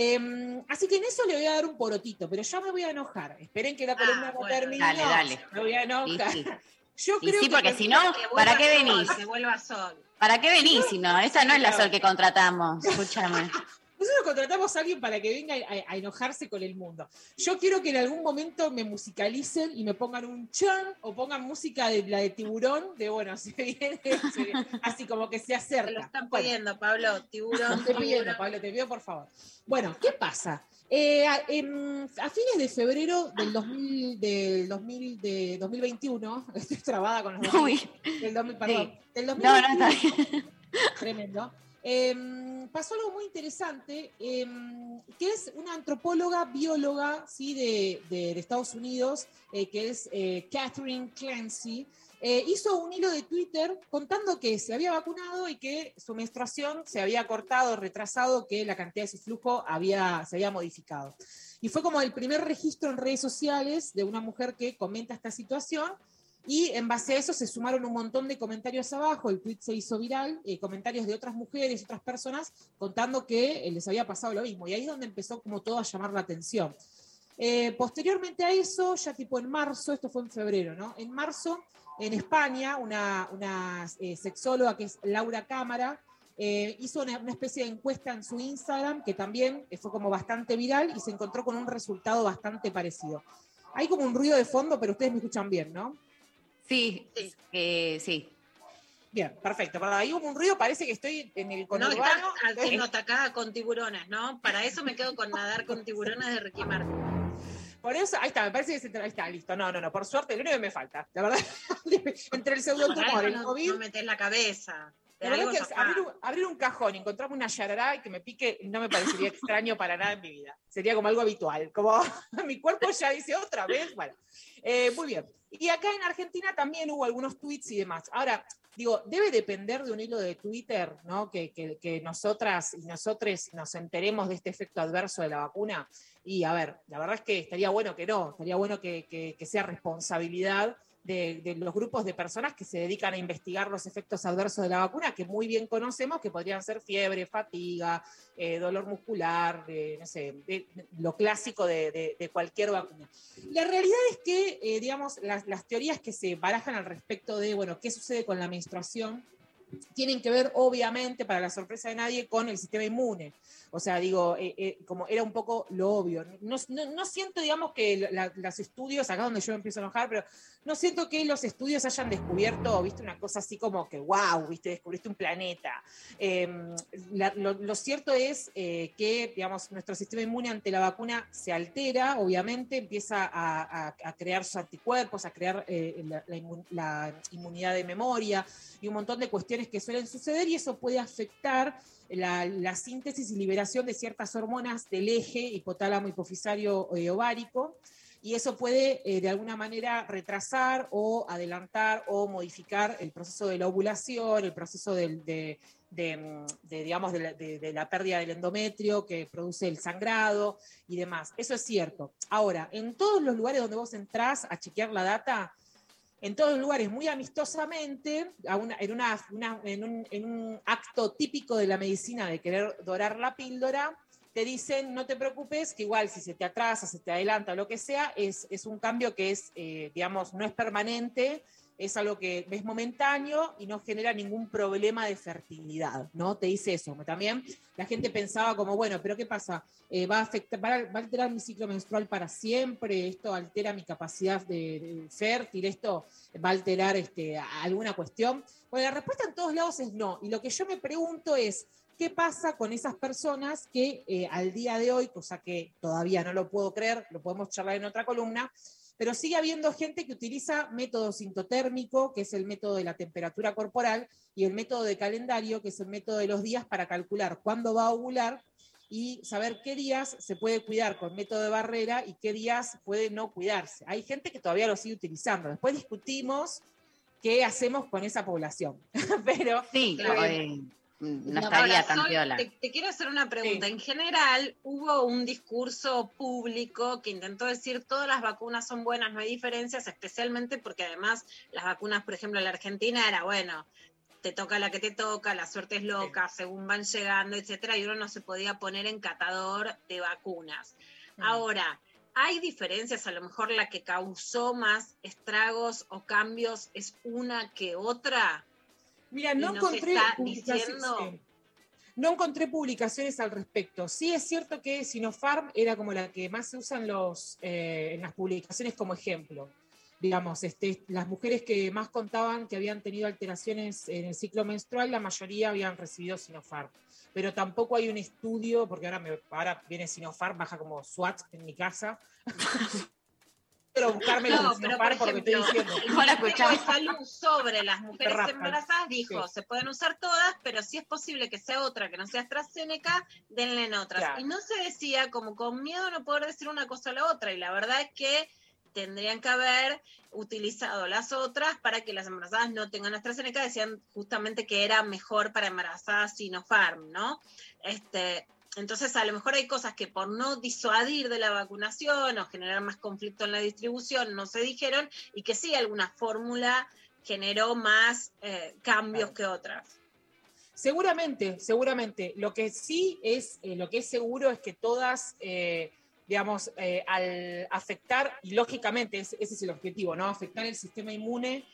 Eh, así que en eso le voy a dar un porotito, pero ya me voy a enojar. Esperen que la columna no termine. Dale, dale. Me voy a enojar. Sí, sí. [laughs] Yo creo sí, que porque si no, ¿para qué venís? Que vuelva sol. ¿Para qué venís si no? Esa no es la sol que contratamos. Escúchame. [laughs] Nosotros contratamos a alguien para que venga a, a enojarse con el mundo. Yo quiero que en algún momento me musicalicen y me pongan un chan o pongan música de la de tiburón, de bueno, [laughs] se viene, se viene, así como que se acerca. Te lo están Bueno, pidiendo, Pablo. Tiburón, te pidiendo, tiburón. Pablo, te pido por favor. Bueno, ¿qué pasa? Eh, a, em, a fines de febrero del 2000, del 2000, de 2021, [laughs] estoy trabada con los Uy. del 2000, perdón, Sí. del No, no, 2021, está Tremendo. Em, pasó algo muy interesante, em, que es una antropóloga, bióloga ¿sí? de, de- Estados Unidos, eh, que es eh, Catherine Clancy, eh, hizo un hilo de Twitter contando que se había vacunado y que su menstruación se había cortado, retrasado, que la cantidad de su flujo había, se había modificado. Y fue como el primer registro en redes sociales de una mujer que comenta esta situación y en base a eso se sumaron un montón de comentarios abajo, el tweet se hizo viral, eh, comentarios de otras mujeres, otras personas, contando que eh, les había pasado lo mismo. Y ahí es donde empezó como todo a llamar la atención. Eh, posteriormente a eso, ya tipo en marzo, esto fue en febrero, ¿no? En marzo en España, una, una, sexóloga que es Laura Cámara, hizo una, una especie de encuesta en su Instagram que también fue como bastante viral y se encontró con un resultado bastante parecido. Hay como un ruido de fondo, pero ustedes me escuchan bien, ¿no? Sí, eh, sí. Bien, perfecto. Perdón, hay como un ruido, parece que estoy en el No conurbano. estás haciendo atacada con tiburones, ¿no? Para eso me quedo con nadar con tiburones de Ricky Martin. Por eso, ahí está, me parece que se ahí está, listo. No, no, no, por suerte, único que me falta, la verdad, [laughs] entre el pseudotumor, Para el no, COVID, no metes la cabeza. La verdad es que abrir un, abrir un cajón y encontrarme una yarará y que me pique no me parecería [laughs] extraño para nada en mi vida. Sería como algo habitual. Como [laughs] mi cuerpo ya dice otra vez. Bueno, Eh, muy bien. Y acá en Argentina también hubo algunos tweets y demás. Ahora, digo, debe depender de un hilo de Twitter, ¿no? Que, que- que nosotras y nosotros nos enteremos de este efecto adverso de la vacuna. Y a ver, la verdad es que estaría bueno que no, estaría bueno que- que sea responsabilidad de, los grupos de personas que se dedican a investigar los efectos adversos de la vacuna, que muy bien conocemos, que podrían ser fiebre, fatiga, eh, dolor muscular, de, no sé, lo clásico de cualquier vacuna. La realidad es que, eh, digamos, las, las teorías que se barajan al respecto de, bueno, qué sucede con la menstruación, tienen que ver, obviamente, para la sorpresa de nadie, con el sistema inmune. O sea, digo, eh, eh, como era un poco lo obvio. No, siento, digamos, que los estudios, acá donde yo me empiezo a enojar, pero no siento que los estudios hayan descubierto, viste, una cosa así como que, wow, viste, descubriste un planeta. La- lo, cierto es eh, que, digamos, nuestro sistema inmune ante la vacuna se altera, obviamente, empieza a, crear sus anticuerpos, a crear la inmunidad de memoria y un montón de cuestiones que suelen suceder y eso puede afectar la, síntesis y liberación de ciertas hormonas del eje hipotálamo hipofisario eh, ovárico y eso puede eh, de alguna manera retrasar o adelantar o modificar el proceso de la ovulación, el proceso de, de, de, digamos, de la pérdida del endometrio que produce el sangrado y demás. Eso es cierto. Ahora, en todos los lugares donde vos entrás a chequear la data, en todos los lugares muy amistosamente, a una- en, una- en un, acto típico de la medicina de querer dorar la píldora, te dicen, no te preocupes, que igual si se te atrasa, se te adelanta, lo que sea, es, es un cambio que es, eh, digamos, no es permanente, es algo que es momentáneo y no genera ningún problema de fertilidad, ¿no? Te dice eso. También la gente pensaba como, bueno, pero ¿qué pasa? Eh, ¿va, a afectar, va, a, va a alterar mi ciclo menstrual para siempre? ¿Esto altera mi capacidad de, de fértil? ¿Esto va a alterar este, alguna cuestión? Bueno, la respuesta en todos lados es no. Y lo que yo me pregunto es, ¿qué pasa con esas personas que eh, al día de hoy, cosa que todavía no lo puedo creer, lo podemos charlar en otra columna, pero sigue habiendo gente que utiliza método sintotérmico, que es el método de la temperatura corporal, y el método de calendario, que es el método de los días para calcular cuándo va a ovular y saber qué días se puede cuidar con método de barrera y qué días puede no cuidarse. Hay gente que todavía lo sigue utilizando. Después discutimos qué hacemos con esa población. [laughs] pero Sí, eh, no No, estaría tan Sol, piola. Te, te quiero hacer una pregunta. En general, hubo un discurso público que intentó decir todas las vacunas son buenas, no hay diferencias, especialmente porque además las vacunas, por ejemplo, en la Argentina era, bueno, te toca la que te toca, la suerte es loca, según van llegando, etcétera, y uno no se podía poner en catador de vacunas. Ahora, ¿hay diferencias? A lo mejor la que causó más estragos o cambios es una que otra. Mira, no encontré diciendo-. No encontré publicaciones al respecto. Sí es cierto que Sinopharm era como la que más se usan los, eh, en las publicaciones como ejemplo. Digamos, este, las mujeres que más contaban que habían tenido alteraciones en el ciclo menstrual, la mayoría habían recibido Sinopharm. Pero tampoco hay un estudio, porque ahora, me, ahora viene Sinopharm, baja como SWAT en mi casa. [laughs] Quiero buscarme No, los pero por Sinopharm porque estoy ejemplo, diciendo. el de Salud sobre las mujeres embarazadas dijo, Sí. se pueden usar todas, pero si es posible que sea otra que no sea AstraZeneca, denle en otras. Claro. Y no se decía como con miedo a no poder decir una cosa a la otra, y la verdad es que tendrían que haber utilizado las otras para que las embarazadas no tengan AstraZeneca, decían justamente que era mejor para embarazadas Sinopharm, ¿no? Este, entonces, a lo mejor hay cosas que por no disuadir de la vacunación o generar más conflicto en la distribución no se dijeron y que sí, alguna fórmula generó más eh, cambios que otras. Seguramente, seguramente. Lo que sí es, eh, lo que es seguro es que todas, eh, digamos, al afectar, y lógicamente ese, ese es el objetivo, ¿no? Afectar el sistema inmune,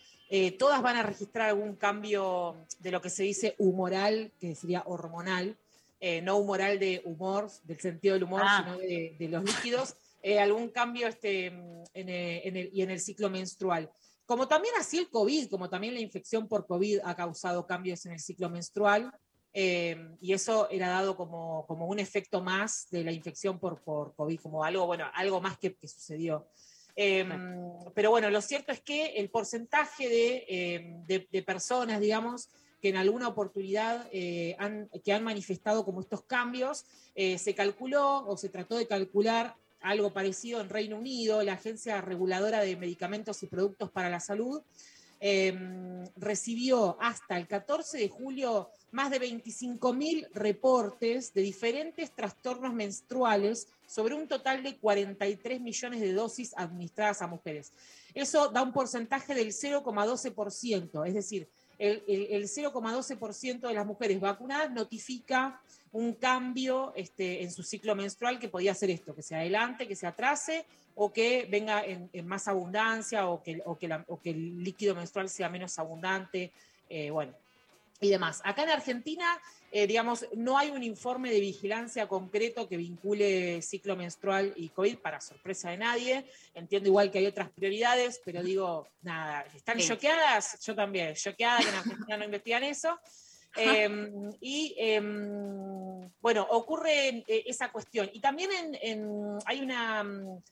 todas van a registrar algún cambio de lo que se dice humoral, que sería hormonal, eh, no humoral de humor, del sentido del humor, Ah. sino de, de los líquidos, eh, algún cambio este, en, en el, y en el ciclo menstrual. Como también así el COVID, como también la infección por COVID ha causado cambios en el ciclo menstrual, eh, y eso era dado como, como un efecto más de la infección por, por COVID, como algo, bueno, algo más que, que sucedió. Eh, pero bueno, lo cierto es que el porcentaje de, eh, de- de personas, digamos, que en alguna oportunidad eh, han, que han manifestado como estos cambios, eh, se calculó o se trató de calcular algo parecido en Reino Unido, la Agencia Reguladora de Medicamentos y Productos para la Salud, eh, recibió hasta el 14 de julio más de 25.000 reportes de diferentes trastornos menstruales sobre un total de 43 millones de dosis administradas a mujeres. Eso da un porcentaje del 0,12%, es decir, el, el- el 0,12% de las mujeres vacunadas notifica un cambio este, en su ciclo menstrual que podía ser esto, que se adelante, que se atrase o que venga en, más abundancia o que el líquido menstrual sea menos abundante, eh, bueno, y demás. Acá en Argentina, eh, digamos, no hay un informe de vigilancia concreto que vincule ciclo menstrual y COVID, para sorpresa de nadie. Entiendo igual que hay otras prioridades, pero digo, nada, ¿están Sí. choqueadas? Yo también, choqueada que en Argentina no investigan eso. Eh, y em, bueno, ocurre eh, esa cuestión. Y también en, en- hay una mm,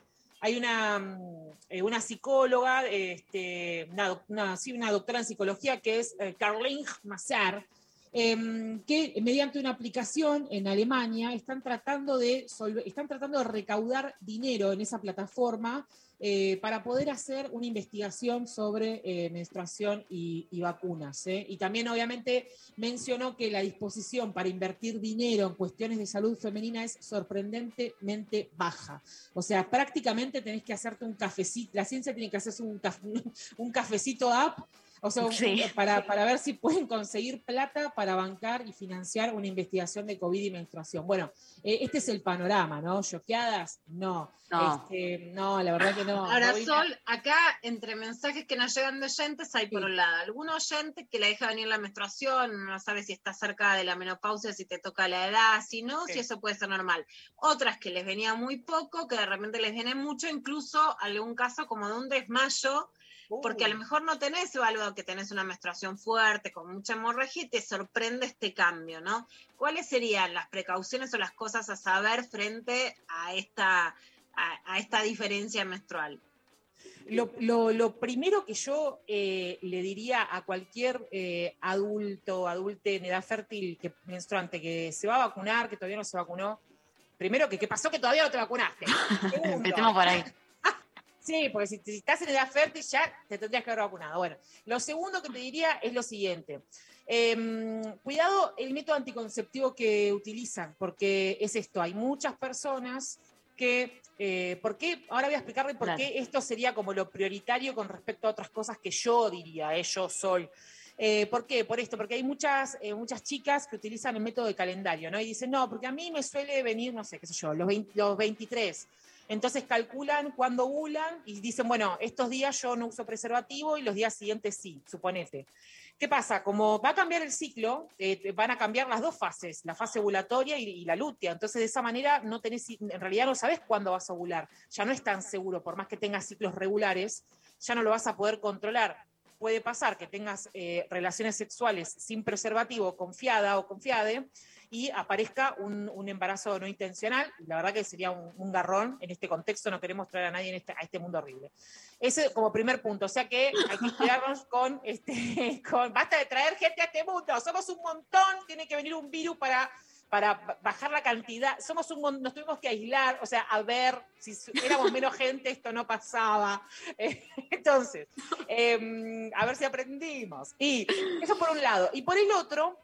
hay una, mm, eh, una psicóloga, este, una, sí, una doctora en psicología que es eh, Caroline Massar, em, que mediante una aplicación en Alemania están tratando de, están tratando de recaudar dinero en esa plataforma eh, para poder hacer una investigación sobre eh, menstruación y, vacunas. ¿eh? Y también obviamente mencionó que la disposición para invertir dinero en cuestiones de salud femenina es sorprendentemente baja. O sea, prácticamente tenés que hacerte un cafecito, la ciencia tiene que hacerse un, [laughs] un cafecito app, o sea, Sí. para, [laughs] para ver si pueden conseguir plata para bancar y financiar una investigación de COVID y menstruación. Bueno, eh, este es el panorama, ¿no? ¿Choqueadas? No. No. Este, no, la verdad que no. Ahora, Sol, acá entre mensajes que nos llegan de oyentes hay por un lado algún oyente que la deja venir la menstruación, no sabe si está cerca de la menopausia, si te toca la edad, si no, Sí. si eso puede ser normal. Otras que les venía muy poco, que de repente les viene mucho, incluso algún caso como de un desmayo, porque a lo mejor no tenés algo que tenés una menstruación fuerte, con mucha hemorragia, y te sorprende este cambio, ¿no? ¿Cuáles serían las precauciones o las cosas a saber frente a esta, a, a esta diferencia menstrual? Lo, lo- lo primero que yo eh, le diría a cualquier eh, adulto, adulte en edad fértil, que, menstruante, que se va a vacunar, que todavía no se vacunó, primero que qué pasó que todavía no te vacunaste. [laughs] Segundo, Empecemos por ahí. Sí, porque si, si estás en edad fértil ya te tendrías que haber vacunado. Bueno, lo segundo que te diría es lo siguiente. Em, cuidado el método anticonceptivo que utilizan, porque es esto, hay muchas personas que, eh, ¿por qué? Ahora voy a explicarle por Claro. qué esto sería como lo prioritario con respecto a otras cosas que yo diría, eh, yo soy. Eh, ¿Por qué? Por esto, porque hay muchas, eh, muchas chicas que utilizan el método de calendario, ¿no? Y dicen, no, porque a mí me suele venir, no sé, qué sé yo, los, 20 los 23. Entonces calculan cuándo ovulan y dicen, bueno, estos días yo no uso preservativo y los días siguientes sí, suponete. ¿Qué pasa? Como va a cambiar el ciclo, eh, van a cambiar las dos fases, la fase ovulatoria y, y la lútea. Entonces, de esa manera, no tenés, en realidad no sabes cuándo vas a ovular. Ya no es tan seguro, por más que tengas ciclos regulares, ya no lo vas a poder controlar. Puede pasar que tengas eh, relaciones sexuales sin preservativo, confiada o confiade, y aparezca un, un embarazo no intencional. La verdad que sería un, un garrón. En este contexto no queremos traer a nadie en este, a este mundo horrible. Ese como primer punto. O sea que hay que cuidarnos [laughs] con, este, con... Basta de traer gente a este mundo. Somos un montón. Tiene que venir un virus para, para ba- bajar la cantidad. Somos un Nos tuvimos que aislar. O sea, a ver, si éramos menos gente, esto no pasaba. Eh, [laughs] Entonces, em, a ver si aprendimos. Y eso por un lado. Y por el otro,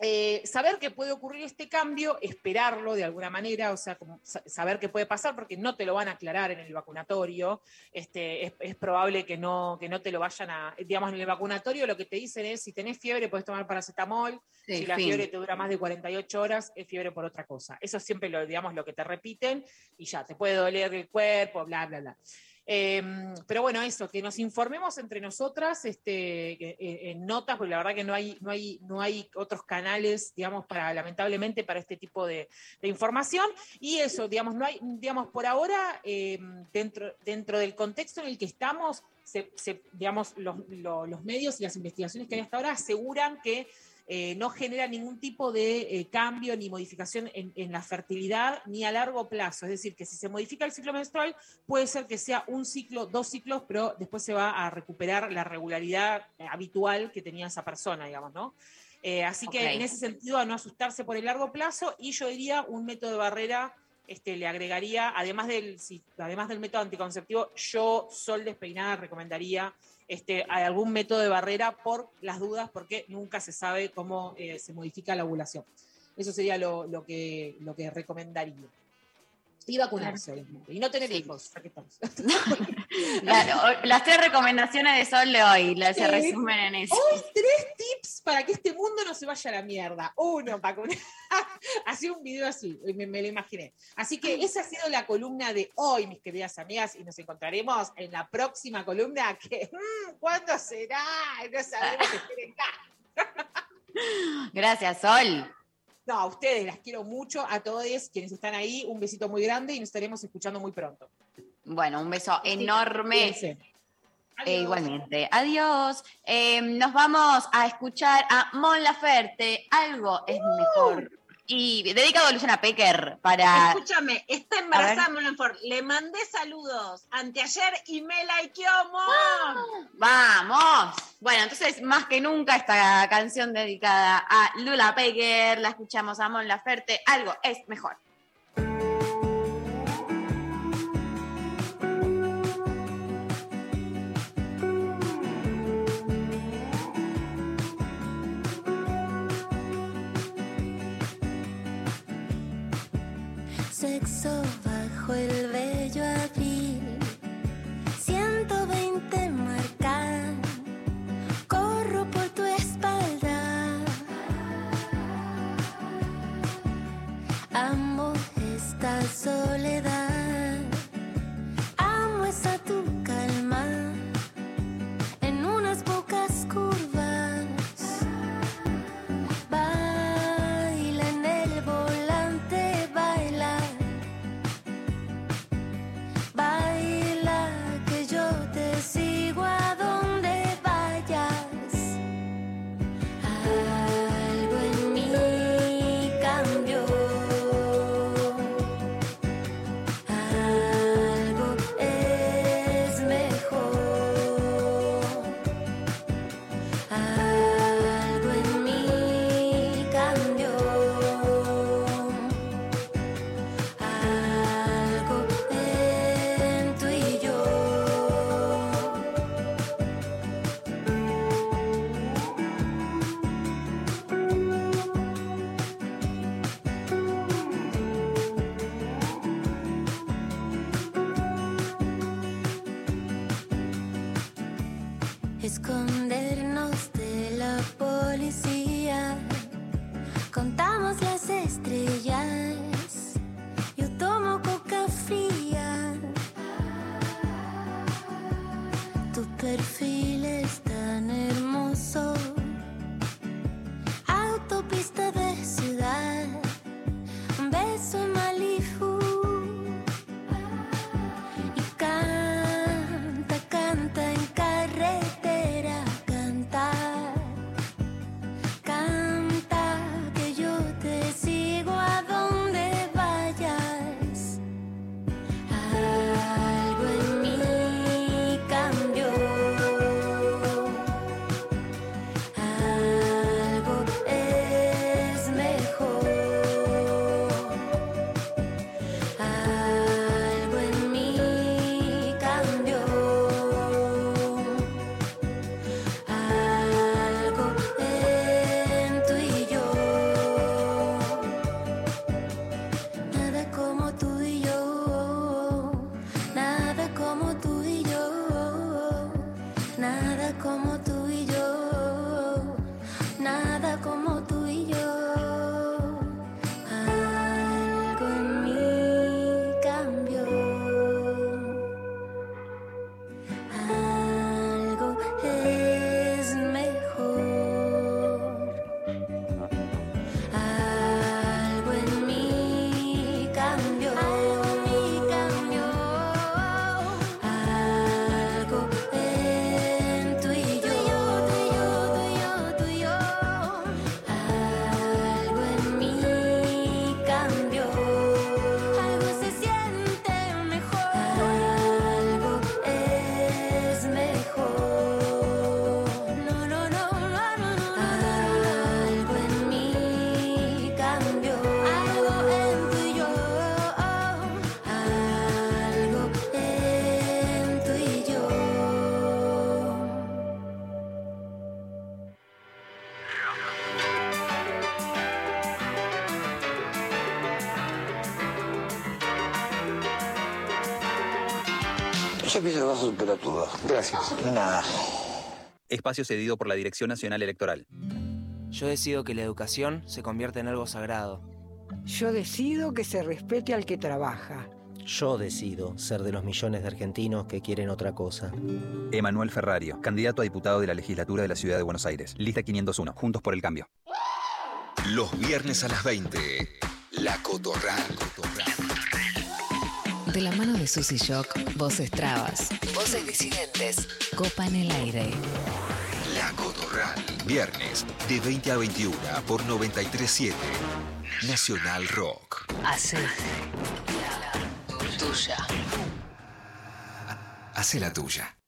eh, saber que puede ocurrir este cambio, esperarlo de alguna manera, o sea, como saber qué puede pasar, porque no te lo van a aclarar en el vacunatorio, este, es, es probable que no, que no te lo vayan a, digamos, en el vacunatorio lo que te dicen es, si tenés fiebre, puedes tomar paracetamol, Sí, si la fin. fiebre te dura más de 48 horas, es fiebre por otra cosa. Eso es siempre lo, digamos, lo que te repiten y ya, te puede doler el cuerpo, bla, bla, bla. Eh, pero bueno, eso, que nos informemos entre nosotras este, eh, en notas, porque la verdad que no hay, no hay, no hay otros canales, digamos, para, lamentablemente, para este tipo de, información. Y eso, digamos, no hay, digamos, por ahora, eh, dentro, dentro del contexto en el que estamos, digamos, los, lo- los medios y las investigaciones que hay hasta ahora aseguran que eh, no genera ningún tipo de eh, cambio ni modificación en, en la fertilidad ni a largo plazo. Es decir, que si se modifica el ciclo menstrual, puede ser que sea un ciclo, dos ciclos, pero después se va a recuperar la regularidad habitual que tenía esa persona, digamos, ¿no? Eh, así que en ese sentido, a no asustarse por el largo plazo, y yo diría un método de barrera. Este, le agregaría, además del, si- además del método anticonceptivo, yo, Sol Despeinada, recomendaría este, algún método de barrera por las dudas, porque nunca se sabe cómo eh, se modifica la ovulación. Eso sería lo, que, lo que recomendaría. Y vacunarse, obviamente. Y no tener hijos, estamos. [laughs] Las tres recomendaciones de Sol de hoy las se resumen en eso. Hoy tres tips para que este mundo no se vaya a la mierda. Uno, para con... [laughs] Hacía un video así, me, me lo imaginé. Así que esa ha sido la columna de hoy, mis queridas amigas, y nos encontraremos en la próxima columna que, mm, ¿cuándo será? No sabemos, [laughs] acá. Gracias, Sol. No, a ustedes las quiero mucho, a todos quienes están ahí, un besito muy grande y nos estaremos escuchando muy pronto. Bueno, un beso enorme. Eh, igualmente. Adiós. Eh, nos vamos a escuchar a Mon Laferte. Algo es Uh. mejor. Y dedicado a Luciana Pecker para. Escúchame, está embarazada. Le mandé saludos anteayer y me likeó, Mon. ¡Ah! ¡Vamos! Bueno, entonces, más que nunca, esta canción dedicada a Lula Pecker. La escuchamos a Mon Laferte. Algo es mejor. Sexo bajo el bello Vas a superar. Gracias. Nada. Espacio cedido por la Dirección Nacional Electoral. Yo decido que la educación se convierta en algo sagrado. Yo decido que se respete al que trabaja. Yo decido ser de los millones de argentinos que quieren otra cosa. Emanuel Ferrario, candidato a diputado de la legislatura de la Ciudad de Buenos Aires. Lista 501. Juntos por el cambio. Los viernes a las 20. La Cotorral. De la mano de Susy Shock, voces trabas, voces disidentes, copan el aire. La Cotorral. Viernes de 20 a 21 por 937. Nacional Rock. Hace tuya. Hace la tuya.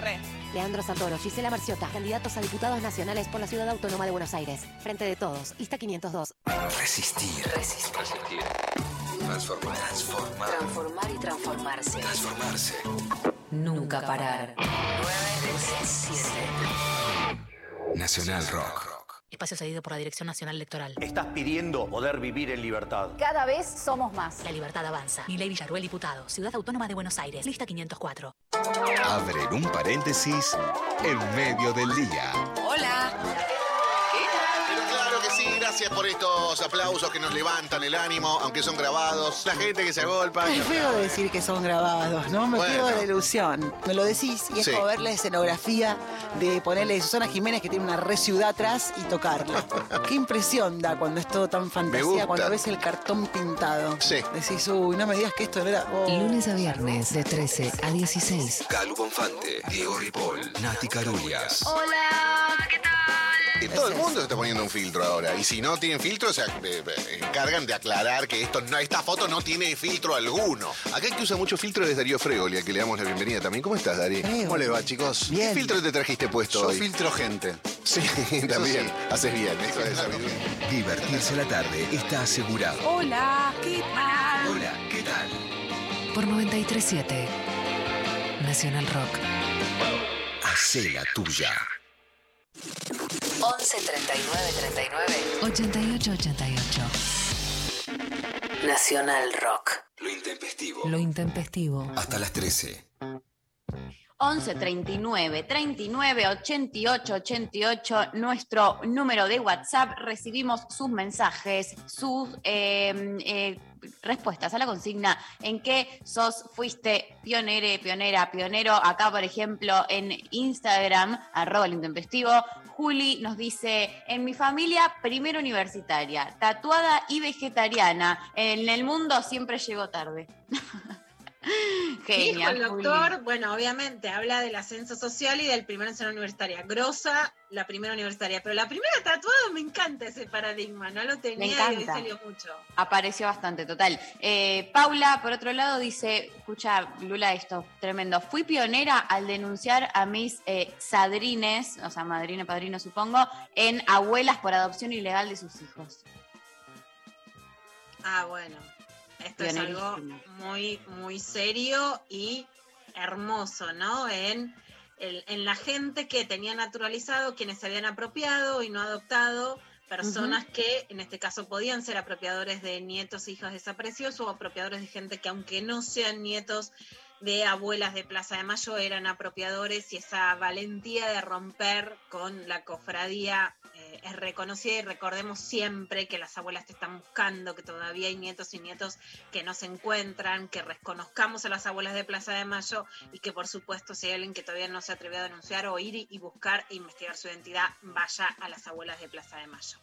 Re. Leandro Santoro, Gisela Marciota, candidatos a diputados nacionales por la Ciudad Autónoma de Buenos Aires. Frente de todos, lista 502. Resistir. Resistir. Resistir. Transformar. Transformar. Transformar y transformarse. Transformarse. Nunca parar. 937. Nacional Rock. Espacio cedido por la Dirección Nacional Electoral. Estás pidiendo poder vivir en libertad. Cada vez somos más. La libertad avanza. Milei Villaruel, diputado. Ciudad Autónoma de Buenos Aires. Lista 504. Abren un paréntesis en medio del día. Hola. Gracias por estos aplausos que nos levantan el ánimo, aunque son grabados. La gente que se agolpa. Es feo decir que son grabados, ¿no? Me Bueno. quedo de la ilusión. Me lo decís y es Sí. como ver la escenografía de ponerle Susana Jiménez que tiene una re ciudad atrás y tocarla. [laughs] Qué impresión da cuando es todo tan fantasía, cuando ves el cartón pintado. Sí. Decís, uy, no me digas que esto no era. oh. Lunes a viernes de 13 a 16. Calu Bonfante, Diego Ripoll, Nati Carulias. Hola, ¿qué tal? Todo el mundo se está poniendo un filtro ahora. Y si no tienen filtro, se eh, eh, encargan de aclarar que esto no, esta foto no tiene filtro alguno. Acá el que usa mucho filtro es Darío Fregoli, al que le damos la bienvenida también. ¿Cómo estás, Darío? ¿Cómo le va, chicos? ¿Qué filtro te trajiste puesto Yo hoy? filtro gente. Sí, [laughs] también. Haces bien. Eso es sabiduría. Divertirse la tarde está asegurado. Hola, ¿qué tal? Hola, ¿qué tal? Por 937. Nacional Rock. Hacé la tuya. 11 39 39 88 88. Nacional Rock. Lo intempestivo. Lo intempestivo. Hasta las 13. 11 39 39 88 88, nuestro número de WhatsApp. Recibimos sus mensajes, sus eh, eh, respuestas a la consigna en que sos, fuiste pionere, pionera, pionero. Acá, por ejemplo, en Instagram, arroba intempestivo. Juli nos dice, en mi familia, primero universitaria, tatuada y vegetariana. En el mundo siempre llego tarde. [laughs] Dijo Genial. el doctor, bueno, obviamente habla del ascenso social y del primer nacional universitaria. Grosa, la primera universitaria. Pero la primera tatuada me encanta ese paradigma, no lo tenía Me y hoy salió mucho. Apareció bastante, total. Eh, Paula, por otro lado, dice, escucha, Lula, esto, tremendo. Fui pionera al denunciar a mis eh, sadrines, o sea, madrina, padrino, supongo, en abuelas por adopción ilegal de sus hijos. Ah, bueno. Esto es algo muy, muy serio y hermoso, ¿no? En, el- en la gente que tenía naturalizado, quienes se habían apropiado y no adoptado, personas que en este caso podían ser apropiadores de nietos e hijos desaparecidos o apropiadores de gente que aunque no sean nietos de abuelas de Plaza. De Mayo eran apropiadores y esa valentía de romper con la cofradía es reconocida y recordemos siempre que las abuelas te están buscando, que todavía hay nietos y nietos que no se encuentran, que reconozcamos a las abuelas de Plaza de Mayo y que por supuesto si hay alguien que todavía no se atrevió a denunciar o ir y- buscar e investigar su identidad, vaya a las abuelas de Plaza de Mayo.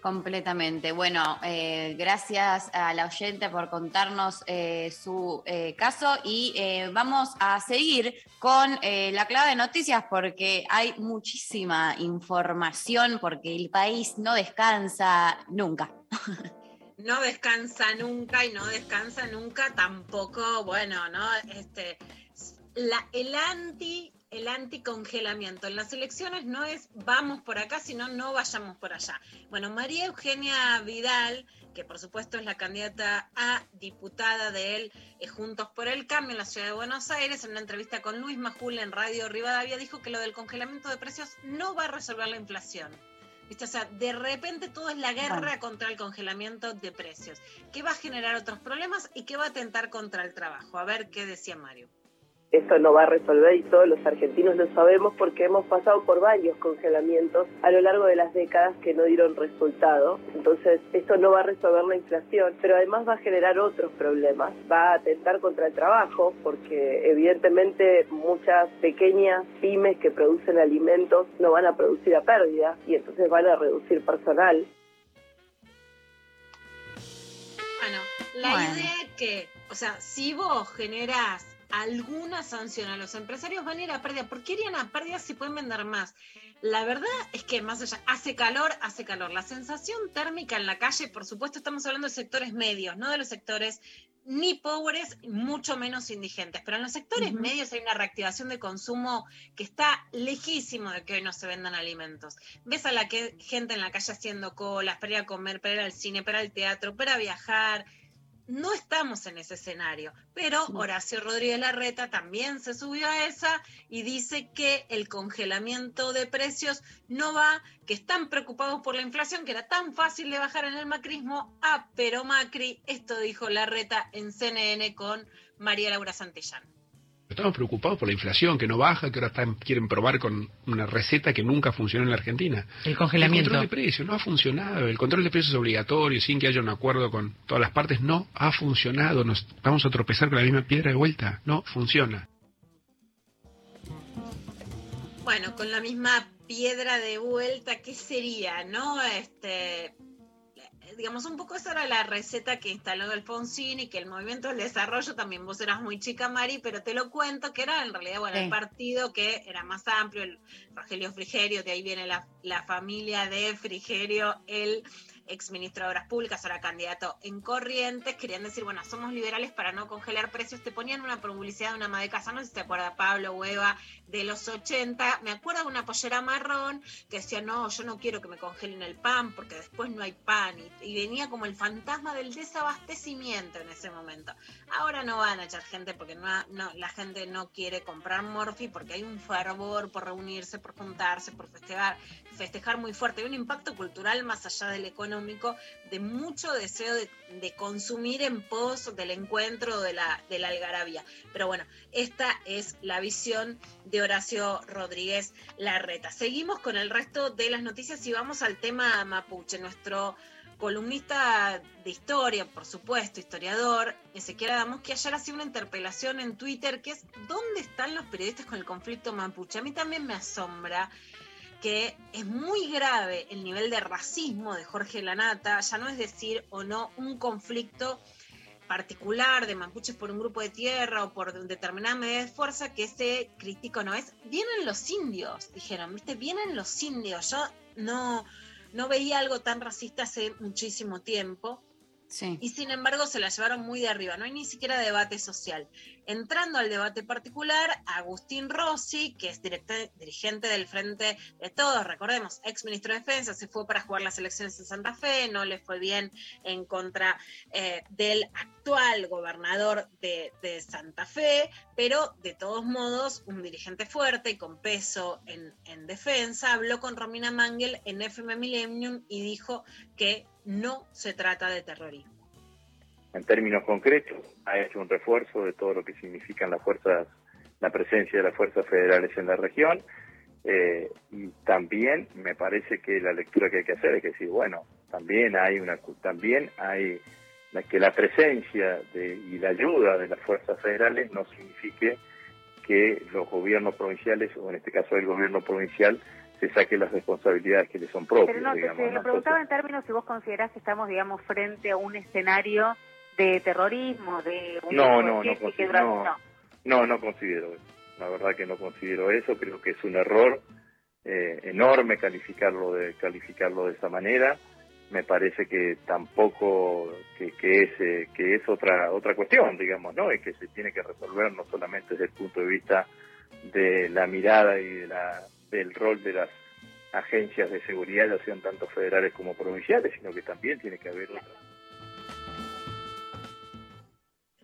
Completamente. Bueno, eh, gracias a la oyente por contarnos eh, su eh, caso y vamos a seguir con la clave de noticias porque hay muchísima información porque el país no descansa nunca. [laughs] no descansa nunca y no descansa nunca tampoco, bueno, ¿no? Este, la, el anti el anticongelamiento. En las elecciones no es vamos por acá, sino no vayamos por allá. Bueno, María Eugenia Vidal, que por supuesto es la candidata a diputada de él, eh, Juntos por el Cambio en la ciudad de Buenos Aires, en una entrevista con Luis Majul en Radio Rivadavia, dijo que lo del congelamiento de precios no va a resolver la inflación. ¿Viste? O sea, de repente todo es la guerra contra el congelamiento de precios, que va a generar otros problemas y que va a atentar contra el trabajo. A ver qué decía Mario. Esto no va a resolver y todos los argentinos lo sabemos porque hemos pasado por varios congelamientos a lo largo de las décadas que no dieron resultado. Entonces, esto no va a resolver la inflación, pero además va a generar otros problemas. Va a atentar contra el trabajo porque evidentemente muchas pequeñas pymes que producen alimentos no van a producir a pérdida y entonces van a reducir personal. Bueno, la Bueno. idea es que, o sea, si vos generás alguna sanción a los empresarios, van a ir a pérdida. ¿Por qué irían a pérdida si pueden vender más? La verdad es que más allá, hace calor, hace calor. La sensación térmica en la calle, por supuesto, estamos hablando de sectores medios, no de los sectores ni pobres, mucho menos indigentes. Pero en los sectores medios hay una reactivación de consumo que está lejísimo de que hoy no se vendan alimentos. Ves a la que, gente en la calle haciendo colas para ir a comer, para ir al cine, para ir al teatro, para viajar. No estamos en ese escenario, pero Horacio Rodríguez Larreta también se subió a esa y dice que el congelamiento de precios no va, que están preocupados por la inflación, que era tan fácil de bajar en el macrismo. Ah, pero Macri, esto dijo Larreta en CNN con María Laura Santillán. Estamos preocupados por la inflación que no baja, que ahora están- quieren probar con una receta que nunca funcionó en la Argentina. El congelamiento. El control de precios no ha funcionado. El control de precios obligatorio, sin que haya un acuerdo con todas las partes, no ha funcionado. Nos vamos a tropezar con la misma piedra de vuelta. No funciona. Bueno, con la misma piedra de vuelta, ¿qué sería, no? Este, digamos, un poco esa era la receta que instaló Alfonsín y que el Movimiento del Desarrollo, también vos eras muy chica, Mari, pero te lo cuento, que era en realidad, bueno, Sí. el partido que era más amplio, el Rogelio Frigerio, de ahí viene la, la familia de Frigerio, el exministro de Obras Públicas, ahora candidato en Corrientes, querían decir, bueno, somos liberales para no congelar precios, te ponían una publicidad de una ama de casa, no sé si te acuerdas, Pablo Hueva, de los 80, me acuerdo de una pollera marrón que decía, no, yo no quiero que me congelen el pan porque después no hay pan, y, venía como el fantasma del desabastecimiento en ese momento. Ahora no van a echar gente porque no, la gente no quiere comprar morfi porque hay un fervor por reunirse, por juntarse, por festejar, festejar muy fuerte. Hay un impacto cultural más allá del económico, de mucho deseo de, consumir en pos del encuentro de la, de la algarabía. Pero bueno, esta es la visión de Horacio Rodríguez Larreta. Seguimos con el resto de las noticias y vamos al tema mapuche. Nuestro columnista de historia, por supuesto, historiador, Ezequiel Adamos, que ayer hacía una interpelación en Twitter que es ¿dónde están los periodistas con el conflicto mapuche? A mí también me asombra que es muy grave el nivel de racismo de Jorge Lanata, ya no es decir o no un conflicto particular de mapuches por un grupo de tierra o por determinada medida de fuerza que ese crítico no es. Vienen los indios, dijeron, ¿viste? Vienen los indios. Yo no, no veía algo tan racista hace muchísimo tiempo. Y sin embargo se la llevaron muy de arriba, no hay ni siquiera debate social. Entrando al debate particular, Agustín Rossi, que es dirigente del Frente de Todos, recordemos, ex ministro de Defensa, se fue para jugar las elecciones en Santa Fe, no le fue bien en contra eh, del actual gobernador de, Santa Fe, pero de todos modos, un dirigente fuerte y con peso en defensa, habló con Romina Mangel en FM Millennium y dijo que no se trata de terrorismo. en términos concretos, ha hecho un refuerzo de todo lo que significan las fuerzas, la presencia de las fuerzas federales en la región. eh, y también me parece que la lectura que hay que hacer es que decir, bueno, también hay una, también hay la, que la presencia de, y la ayuda de las fuerzas federales no signifique que los gobiernos provinciales, o en este caso el gobierno provincial, se saque las responsabilidades que le son propias. Pero no, digamos, te ¿no? lo preguntaba en términos si vos considerás que estamos, digamos, frente a un escenario de terrorismo, de un No, no, no, considero- no. No, no considero eso. La verdad que no considero eso. Creo que es un error eh, enorme calificarlo de calificarlo de esa manera. me parece que tampoco que, que es eh, que es otra otra cuestión digamos no es que se tiene que resolver no solamente desde el punto de vista de la mirada y de la, del rol de las agencias de seguridad ya sean tanto federales como provinciales sino que también tiene que haber otra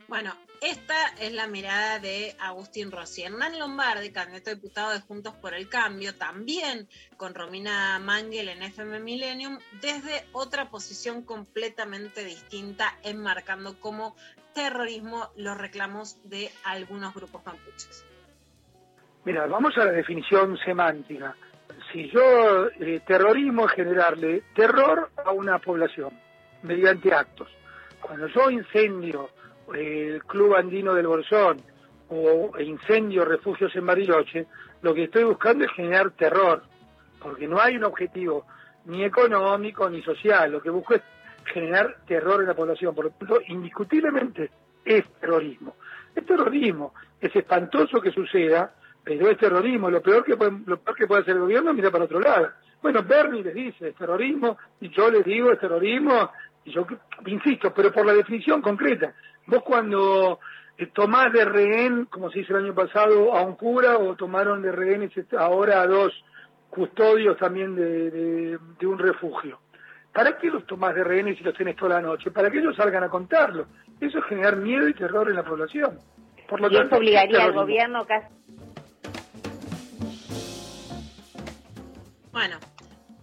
Bueno, esta es la mirada de Agustín Rossi. Hernán Lombardi, candidato a diputado de Juntos por el Cambio, también con Romina Mangel en FM Millennium, desde otra posición completamente distinta, enmarcando como terrorismo los reclamos de algunos grupos mapuches. Mira, vamos a la definición semántica. Si yo, eh, terrorismo es generarle terror a una población mediante actos. Cuando yo incendio el Club Andino del Bolsón o incendio refugios en Bariloche, lo que estoy buscando es generar terror, porque no hay un objetivo ni económico ni social, lo que busco es generar terror en la población, por lo tanto, indiscutiblemente es terrorismo. Es terrorismo, es espantoso que suceda, pero es terrorismo, lo peor que puede, lo peor que puede hacer el gobierno es mirar para otro lado. Bueno, Bernie les dice, es terrorismo, y yo les digo, es terrorismo, y yo insisto, pero por la definición concreta. Vos cuando eh, tomás de rehén, como se hizo el año pasado, a un cura, o tomaron de rehén ahora a dos custodios también de, de, de un refugio. ¿Para qué los tomás de rehenes si los tenés toda la noche? Para que ellos salgan a contarlo. Eso es generar miedo y terror en la población. Por lo y tanto, eso obligaría al gobierno casi Bueno,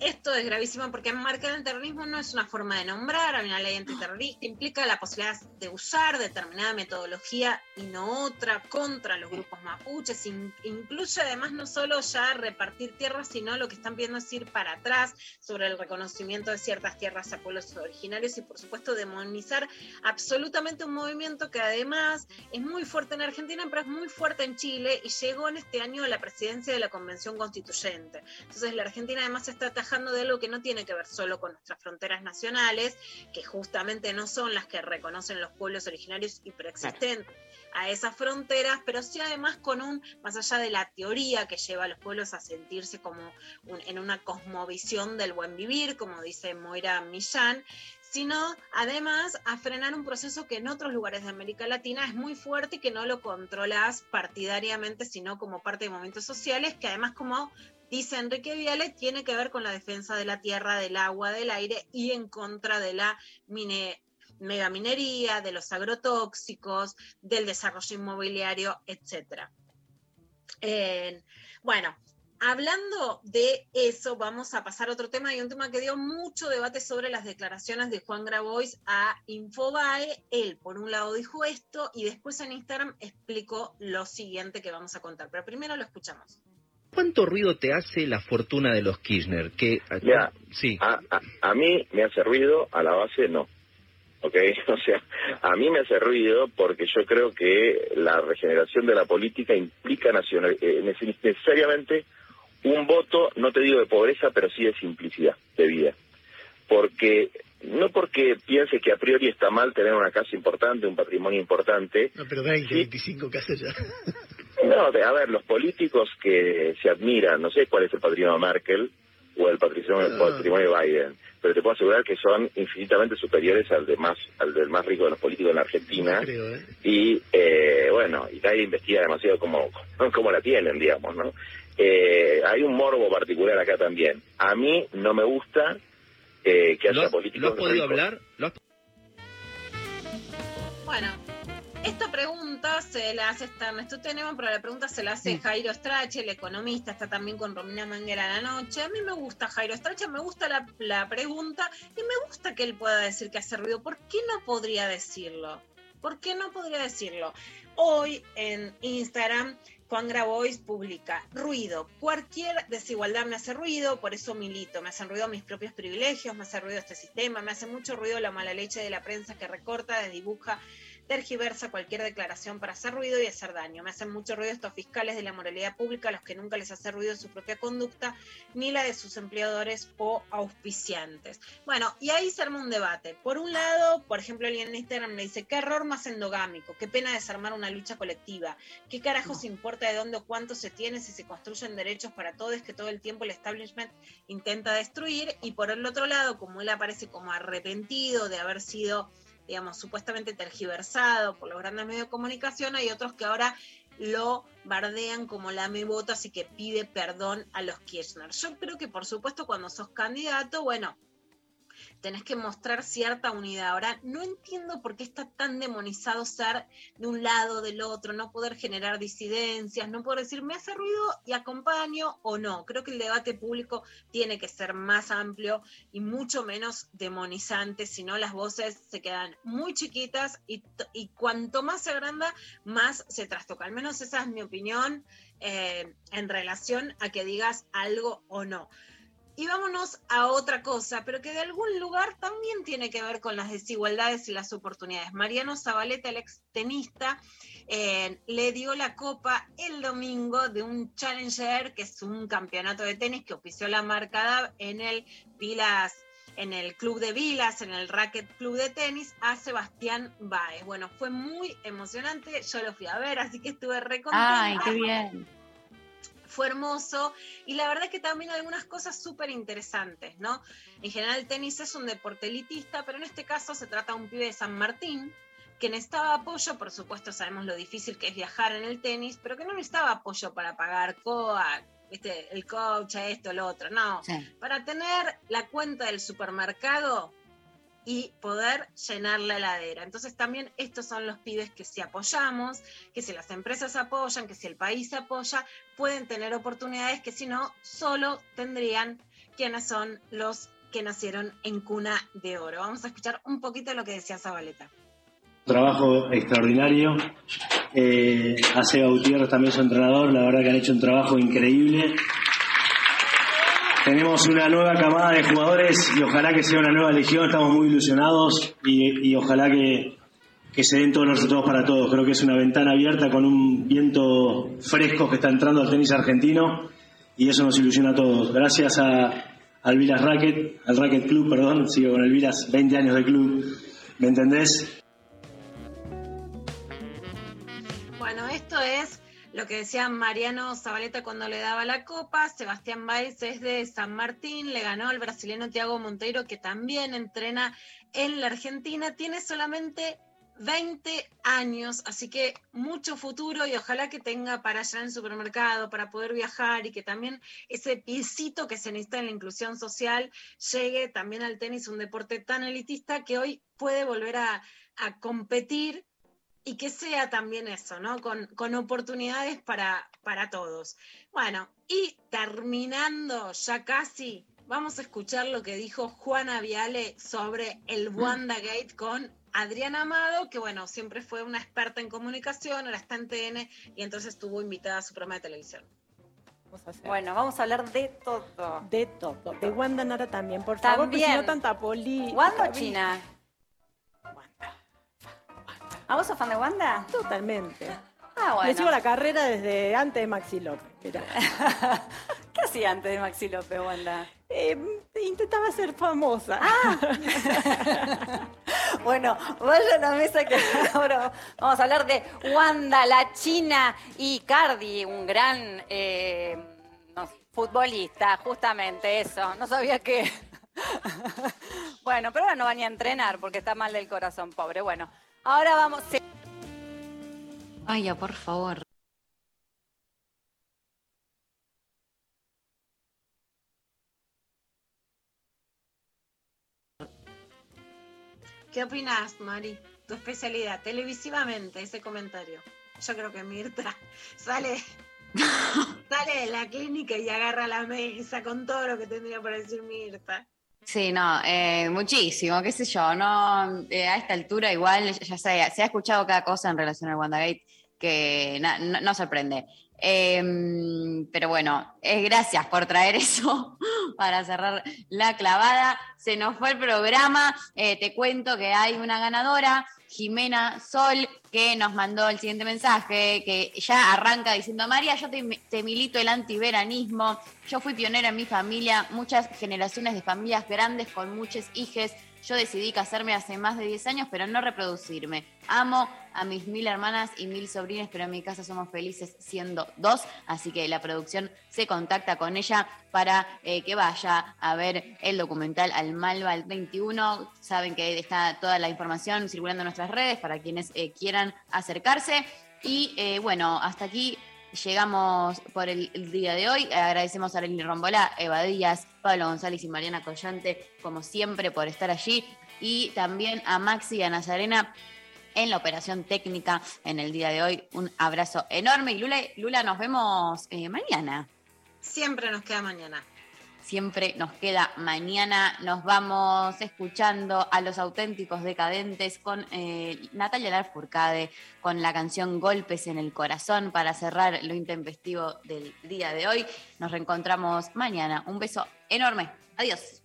esto es gravísimo porque enmarcar el terrorismo no es una forma de nombrar, hay una ley antiterrorista, implica la posibilidad de usar determinada metodología y no otra contra los grupos mapuches, in- incluye además no solo ya repartir tierras, sino lo que están pidiendo es ir para atrás sobre el reconocimiento de ciertas tierras a pueblos originarios y por supuesto demonizar absolutamente un movimiento que además es muy fuerte en Argentina, pero es muy fuerte en Chile y llegó en este año a la presidencia de la Convención Constituyente. Entonces la Argentina además está de algo que no tiene que ver solo con nuestras fronteras nacionales, que justamente no son las que reconocen los pueblos originarios y preexistentes a esas fronteras, pero sí además con un, más allá de la teoría que lleva a los pueblos a sentirse como un- en una cosmovisión del buen vivir, como dice Moira Millán, sino además a frenar un proceso que en otros lugares de América Latina es muy fuerte y que no lo controlas partidariamente, sino como parte de movimientos sociales, que además como dice Enrique Viale, tiene que ver con la defensa de la tierra, del agua, del aire y en contra de la mine- megaminería, de los agrotóxicos, del desarrollo inmobiliario, etcétera. Eh, bueno, hablando de eso, vamos a pasar a otro tema y un tema que dio mucho debate sobre las declaraciones de Juan Grabois a Infobae. Él, por un lado, dijo esto y después en Instagram explicó lo siguiente que vamos a contar. Pero primero lo escuchamos. ¿Cuánto ruido te hace la fortuna de los Kirchner? Que, Mira, sí. a, a- a mí me hace ruido, a la base no. ¿Ok? [laughs] O sea, a mí me hace ruido porque yo creo que la regeneración de la política implica nacional, eh, neces- necesariamente un voto, no te digo de pobreza, pero sí de simplicidad de vida. Porque, no porque piense que a priori está mal tener una casa importante, un patrimonio importante, No, pero 20, 25 casas ya. [laughs] no, de- a ver, los políticos que se admiran, no sé cuál es el patrimonio de Merkel o el patrimonio, el patrimonio de Biden, pero te puedo asegurar que son infinitamente superiores al de más, al del más rico de los políticos en la Argentina. Creo, ¿eh? Y eh, bueno, y nadie investiga demasiado cómo, [laughs] cómo la tienen, digamos, ¿no? Eh, hay un morbo particular acá también. A mí no me gusta eh, que haya ¿Lo, políticos lo has podido ricos. hablar? ¿Lo has- Bueno, esta pregunta se la hace esta Ernesto Tenema, pero la pregunta se la hace Jairo Strache, el economista, está también con Romina Manguera a la noche. A mí me gusta Jairo Strache, me gusta la, la pregunta y me gusta que él pueda decir que hace ruido. ¿Por qué no podría decirlo? ¿Por qué no podría decirlo? Hoy en Instagram Juan Grabois publica ruido. Cualquier desigualdad me hace ruido, por eso milito. Me hacen ruido mis propios privilegios, me hace ruido este sistema, me hace mucho ruido la mala leche de la prensa que recorta, desdibuja, tergiversa cualquier declaración para hacer ruido y hacer daño. Me hacen mucho ruido estos fiscales de la moralidad pública, a los que nunca les hace ruido su propia conducta, ni la de sus empleadores o auspiciantes. Bueno, y ahí se arma un debate. Por un lado, por ejemplo, alguien en Instagram me dice, qué error más endogámico, qué pena desarmar una lucha colectiva, qué carajos importa de dónde o cuánto se tiene si se construyen derechos para todos que todo el tiempo el establishment intenta destruir. Y por el otro lado, como él aparece como arrepentido de haber sido digamos, supuestamente tergiversado por los grandes medios de comunicación, hay otros que ahora lo bardean como la botas y que pide perdón a los Kirchner. Yo creo que, por supuesto, cuando sos candidato, bueno, tenés que mostrar cierta unidad. Ahora, no entiendo por qué está tan demonizado ser de un lado, del otro, no poder generar disidencias, no poder decir, me hace ruido y acompaño o no. Creo que el debate público tiene que ser más amplio y mucho menos demonizante, si no las voces se quedan muy chiquitas y, y cuanto más se agranda, más se trastoca. Al menos esa es mi opinión eh, en relación a que digas algo o no. Y vámonos a otra cosa, pero que de algún lugar también tiene que ver con las desigualdades y las oportunidades. Mariano Zabaleta, el ex tenista, eh, le dio la copa el domingo de un Challenger, que es un campeonato de tenis que ofició la marca en el Vilas en el club de Vilas, en el Racket Club de Tenis, a Sebastián Baez. Bueno, fue muy emocionante, yo lo fui a ver, así que estuve recontenta. Ay, qué bien fue hermoso y la verdad es que también algunas cosas súper interesantes, ¿no? En general el tenis es un deporte elitista, pero en este caso se trata de un pibe de San Martín que necesitaba apoyo, por supuesto sabemos lo difícil que es viajar en el tenis, pero que no necesitaba apoyo para pagar COA, ¿viste? el coach, esto, lo otro, no. Para tener la cuenta del supermercado y poder llenar la heladera. Entonces también estos son los pibes que si apoyamos, que si las empresas apoyan, que si el país apoya, pueden tener oportunidades que si no, solo tendrían quienes son los que nacieron en cuna de oro. Vamos a escuchar un poquito lo que decía Zabaleta. Trabajo extraordinario. Eh, Seba Gutiérrez también su entrenador, la verdad que han hecho un trabajo increíble. Tenemos una nueva camada de jugadores y ojalá que sea una nueva legión, estamos muy ilusionados y, ojalá que, se den todos los resultados para todos. Creo que es una ventana abierta con un viento fresco que está entrando al tenis argentino y eso nos ilusiona a todos. Gracias a, al Vilas Racket, al Racket Club, perdón, sigo con el Vilas, 20 años de club, ¿me entendés? Bueno, esto es lo que decía Mariano Zabaleta cuando le daba la copa, Sebastián Baez es de San Martín, le ganó al brasileño Tiago Monteiro, que también entrena en la Argentina, tiene solamente 20 años, así que mucho futuro y ojalá que tenga para allá en el supermercado, para poder viajar y que también ese piecito que se necesita en la inclusión social llegue también al tenis, un deporte tan elitista que hoy puede volver a, a competir y que sea también eso, ¿no? Con, con oportunidades para, para todos. Bueno, y terminando ya casi, vamos a escuchar lo que dijo Juana Viale sobre el mm. WandaGate con Adriana Amado, que bueno, siempre fue una experta en comunicación, ahora está en TN y entonces estuvo invitada a su programa de televisión. Bueno, vamos a hablar de todo. De todo. De Wanda Nara también, por favor, porque si no tanta poli. ¿Wanda o China? ¿A vos sos fan de Wanda? Totalmente. Ah, bueno. Me sigo la carrera desde antes de Maxi López. [laughs] ¿Qué hacía antes de Maxi López, Wanda? Eh, intentaba ser famosa. Ah. [laughs] bueno, vaya a la mesa que [laughs] ahora vamos a hablar de Wanda, la China y Cardi, un gran eh, futbolista, justamente eso. No sabía que... bueno, pero ahora no van a entrenar porque está mal del corazón, pobre. Bueno, Ahora vamos. Ay, ya, por favor. ¿Qué opinas, Mari? Tu especialidad, televisivamente, ese comentario. Yo creo que Mirta sale, [laughs] sale de la clínica y agarra la mesa con todo lo que tendría para decir Mirta. Sí, no, eh, muchísimo, qué sé yo, no, eh, a esta altura igual ya se, se, ha escuchado cada cosa en relación al WandaGate que no, sorprende. Em, pero bueno, eh, gracias por traer [laughs] eso para cerrar la clavada. Se nos fue el programa. Eh, te cuento que hay una ganadora, Jimena Sol, que nos mandó el siguiente mensaje, que ya arranca diciendo, María, yo te, milito el antiveranismo, yo fui pionera en mi familia, muchas generaciones de familias grandes con muchos hijos yo decidí casarme hace más de 10 años, pero no reproducirme. Amo a mis mil hermanas y mil sobrinas, pero en mi casa somos felices siendo dos, así que la producción se contacta con ella para eh, que vaya a ver el documental Al Malva el 21. Saben que está toda la información circulando en nuestras redes para quienes eh, quieran acercarse. Y eh, bueno, hasta aquí llegamos por el, día de hoy. Agradecemos a Arely Rombola, Eva Díaz, Pablo González y Mariana Collante, como siempre, por estar allí. Y también a Maxi y a Nazarena en la operación técnica en el día de hoy. Un abrazo enorme. Y Lula, Lula nos vemos eh, mañana. Siempre nos queda mañana siempre nos queda mañana. Nos vamos escuchando a los auténticos decadentes con eh, Natalia Larfurcade, con la canción Golpes en el Corazón para cerrar lo intempestivo del día de hoy. Nos reencontramos mañana. Un beso enorme. Adiós.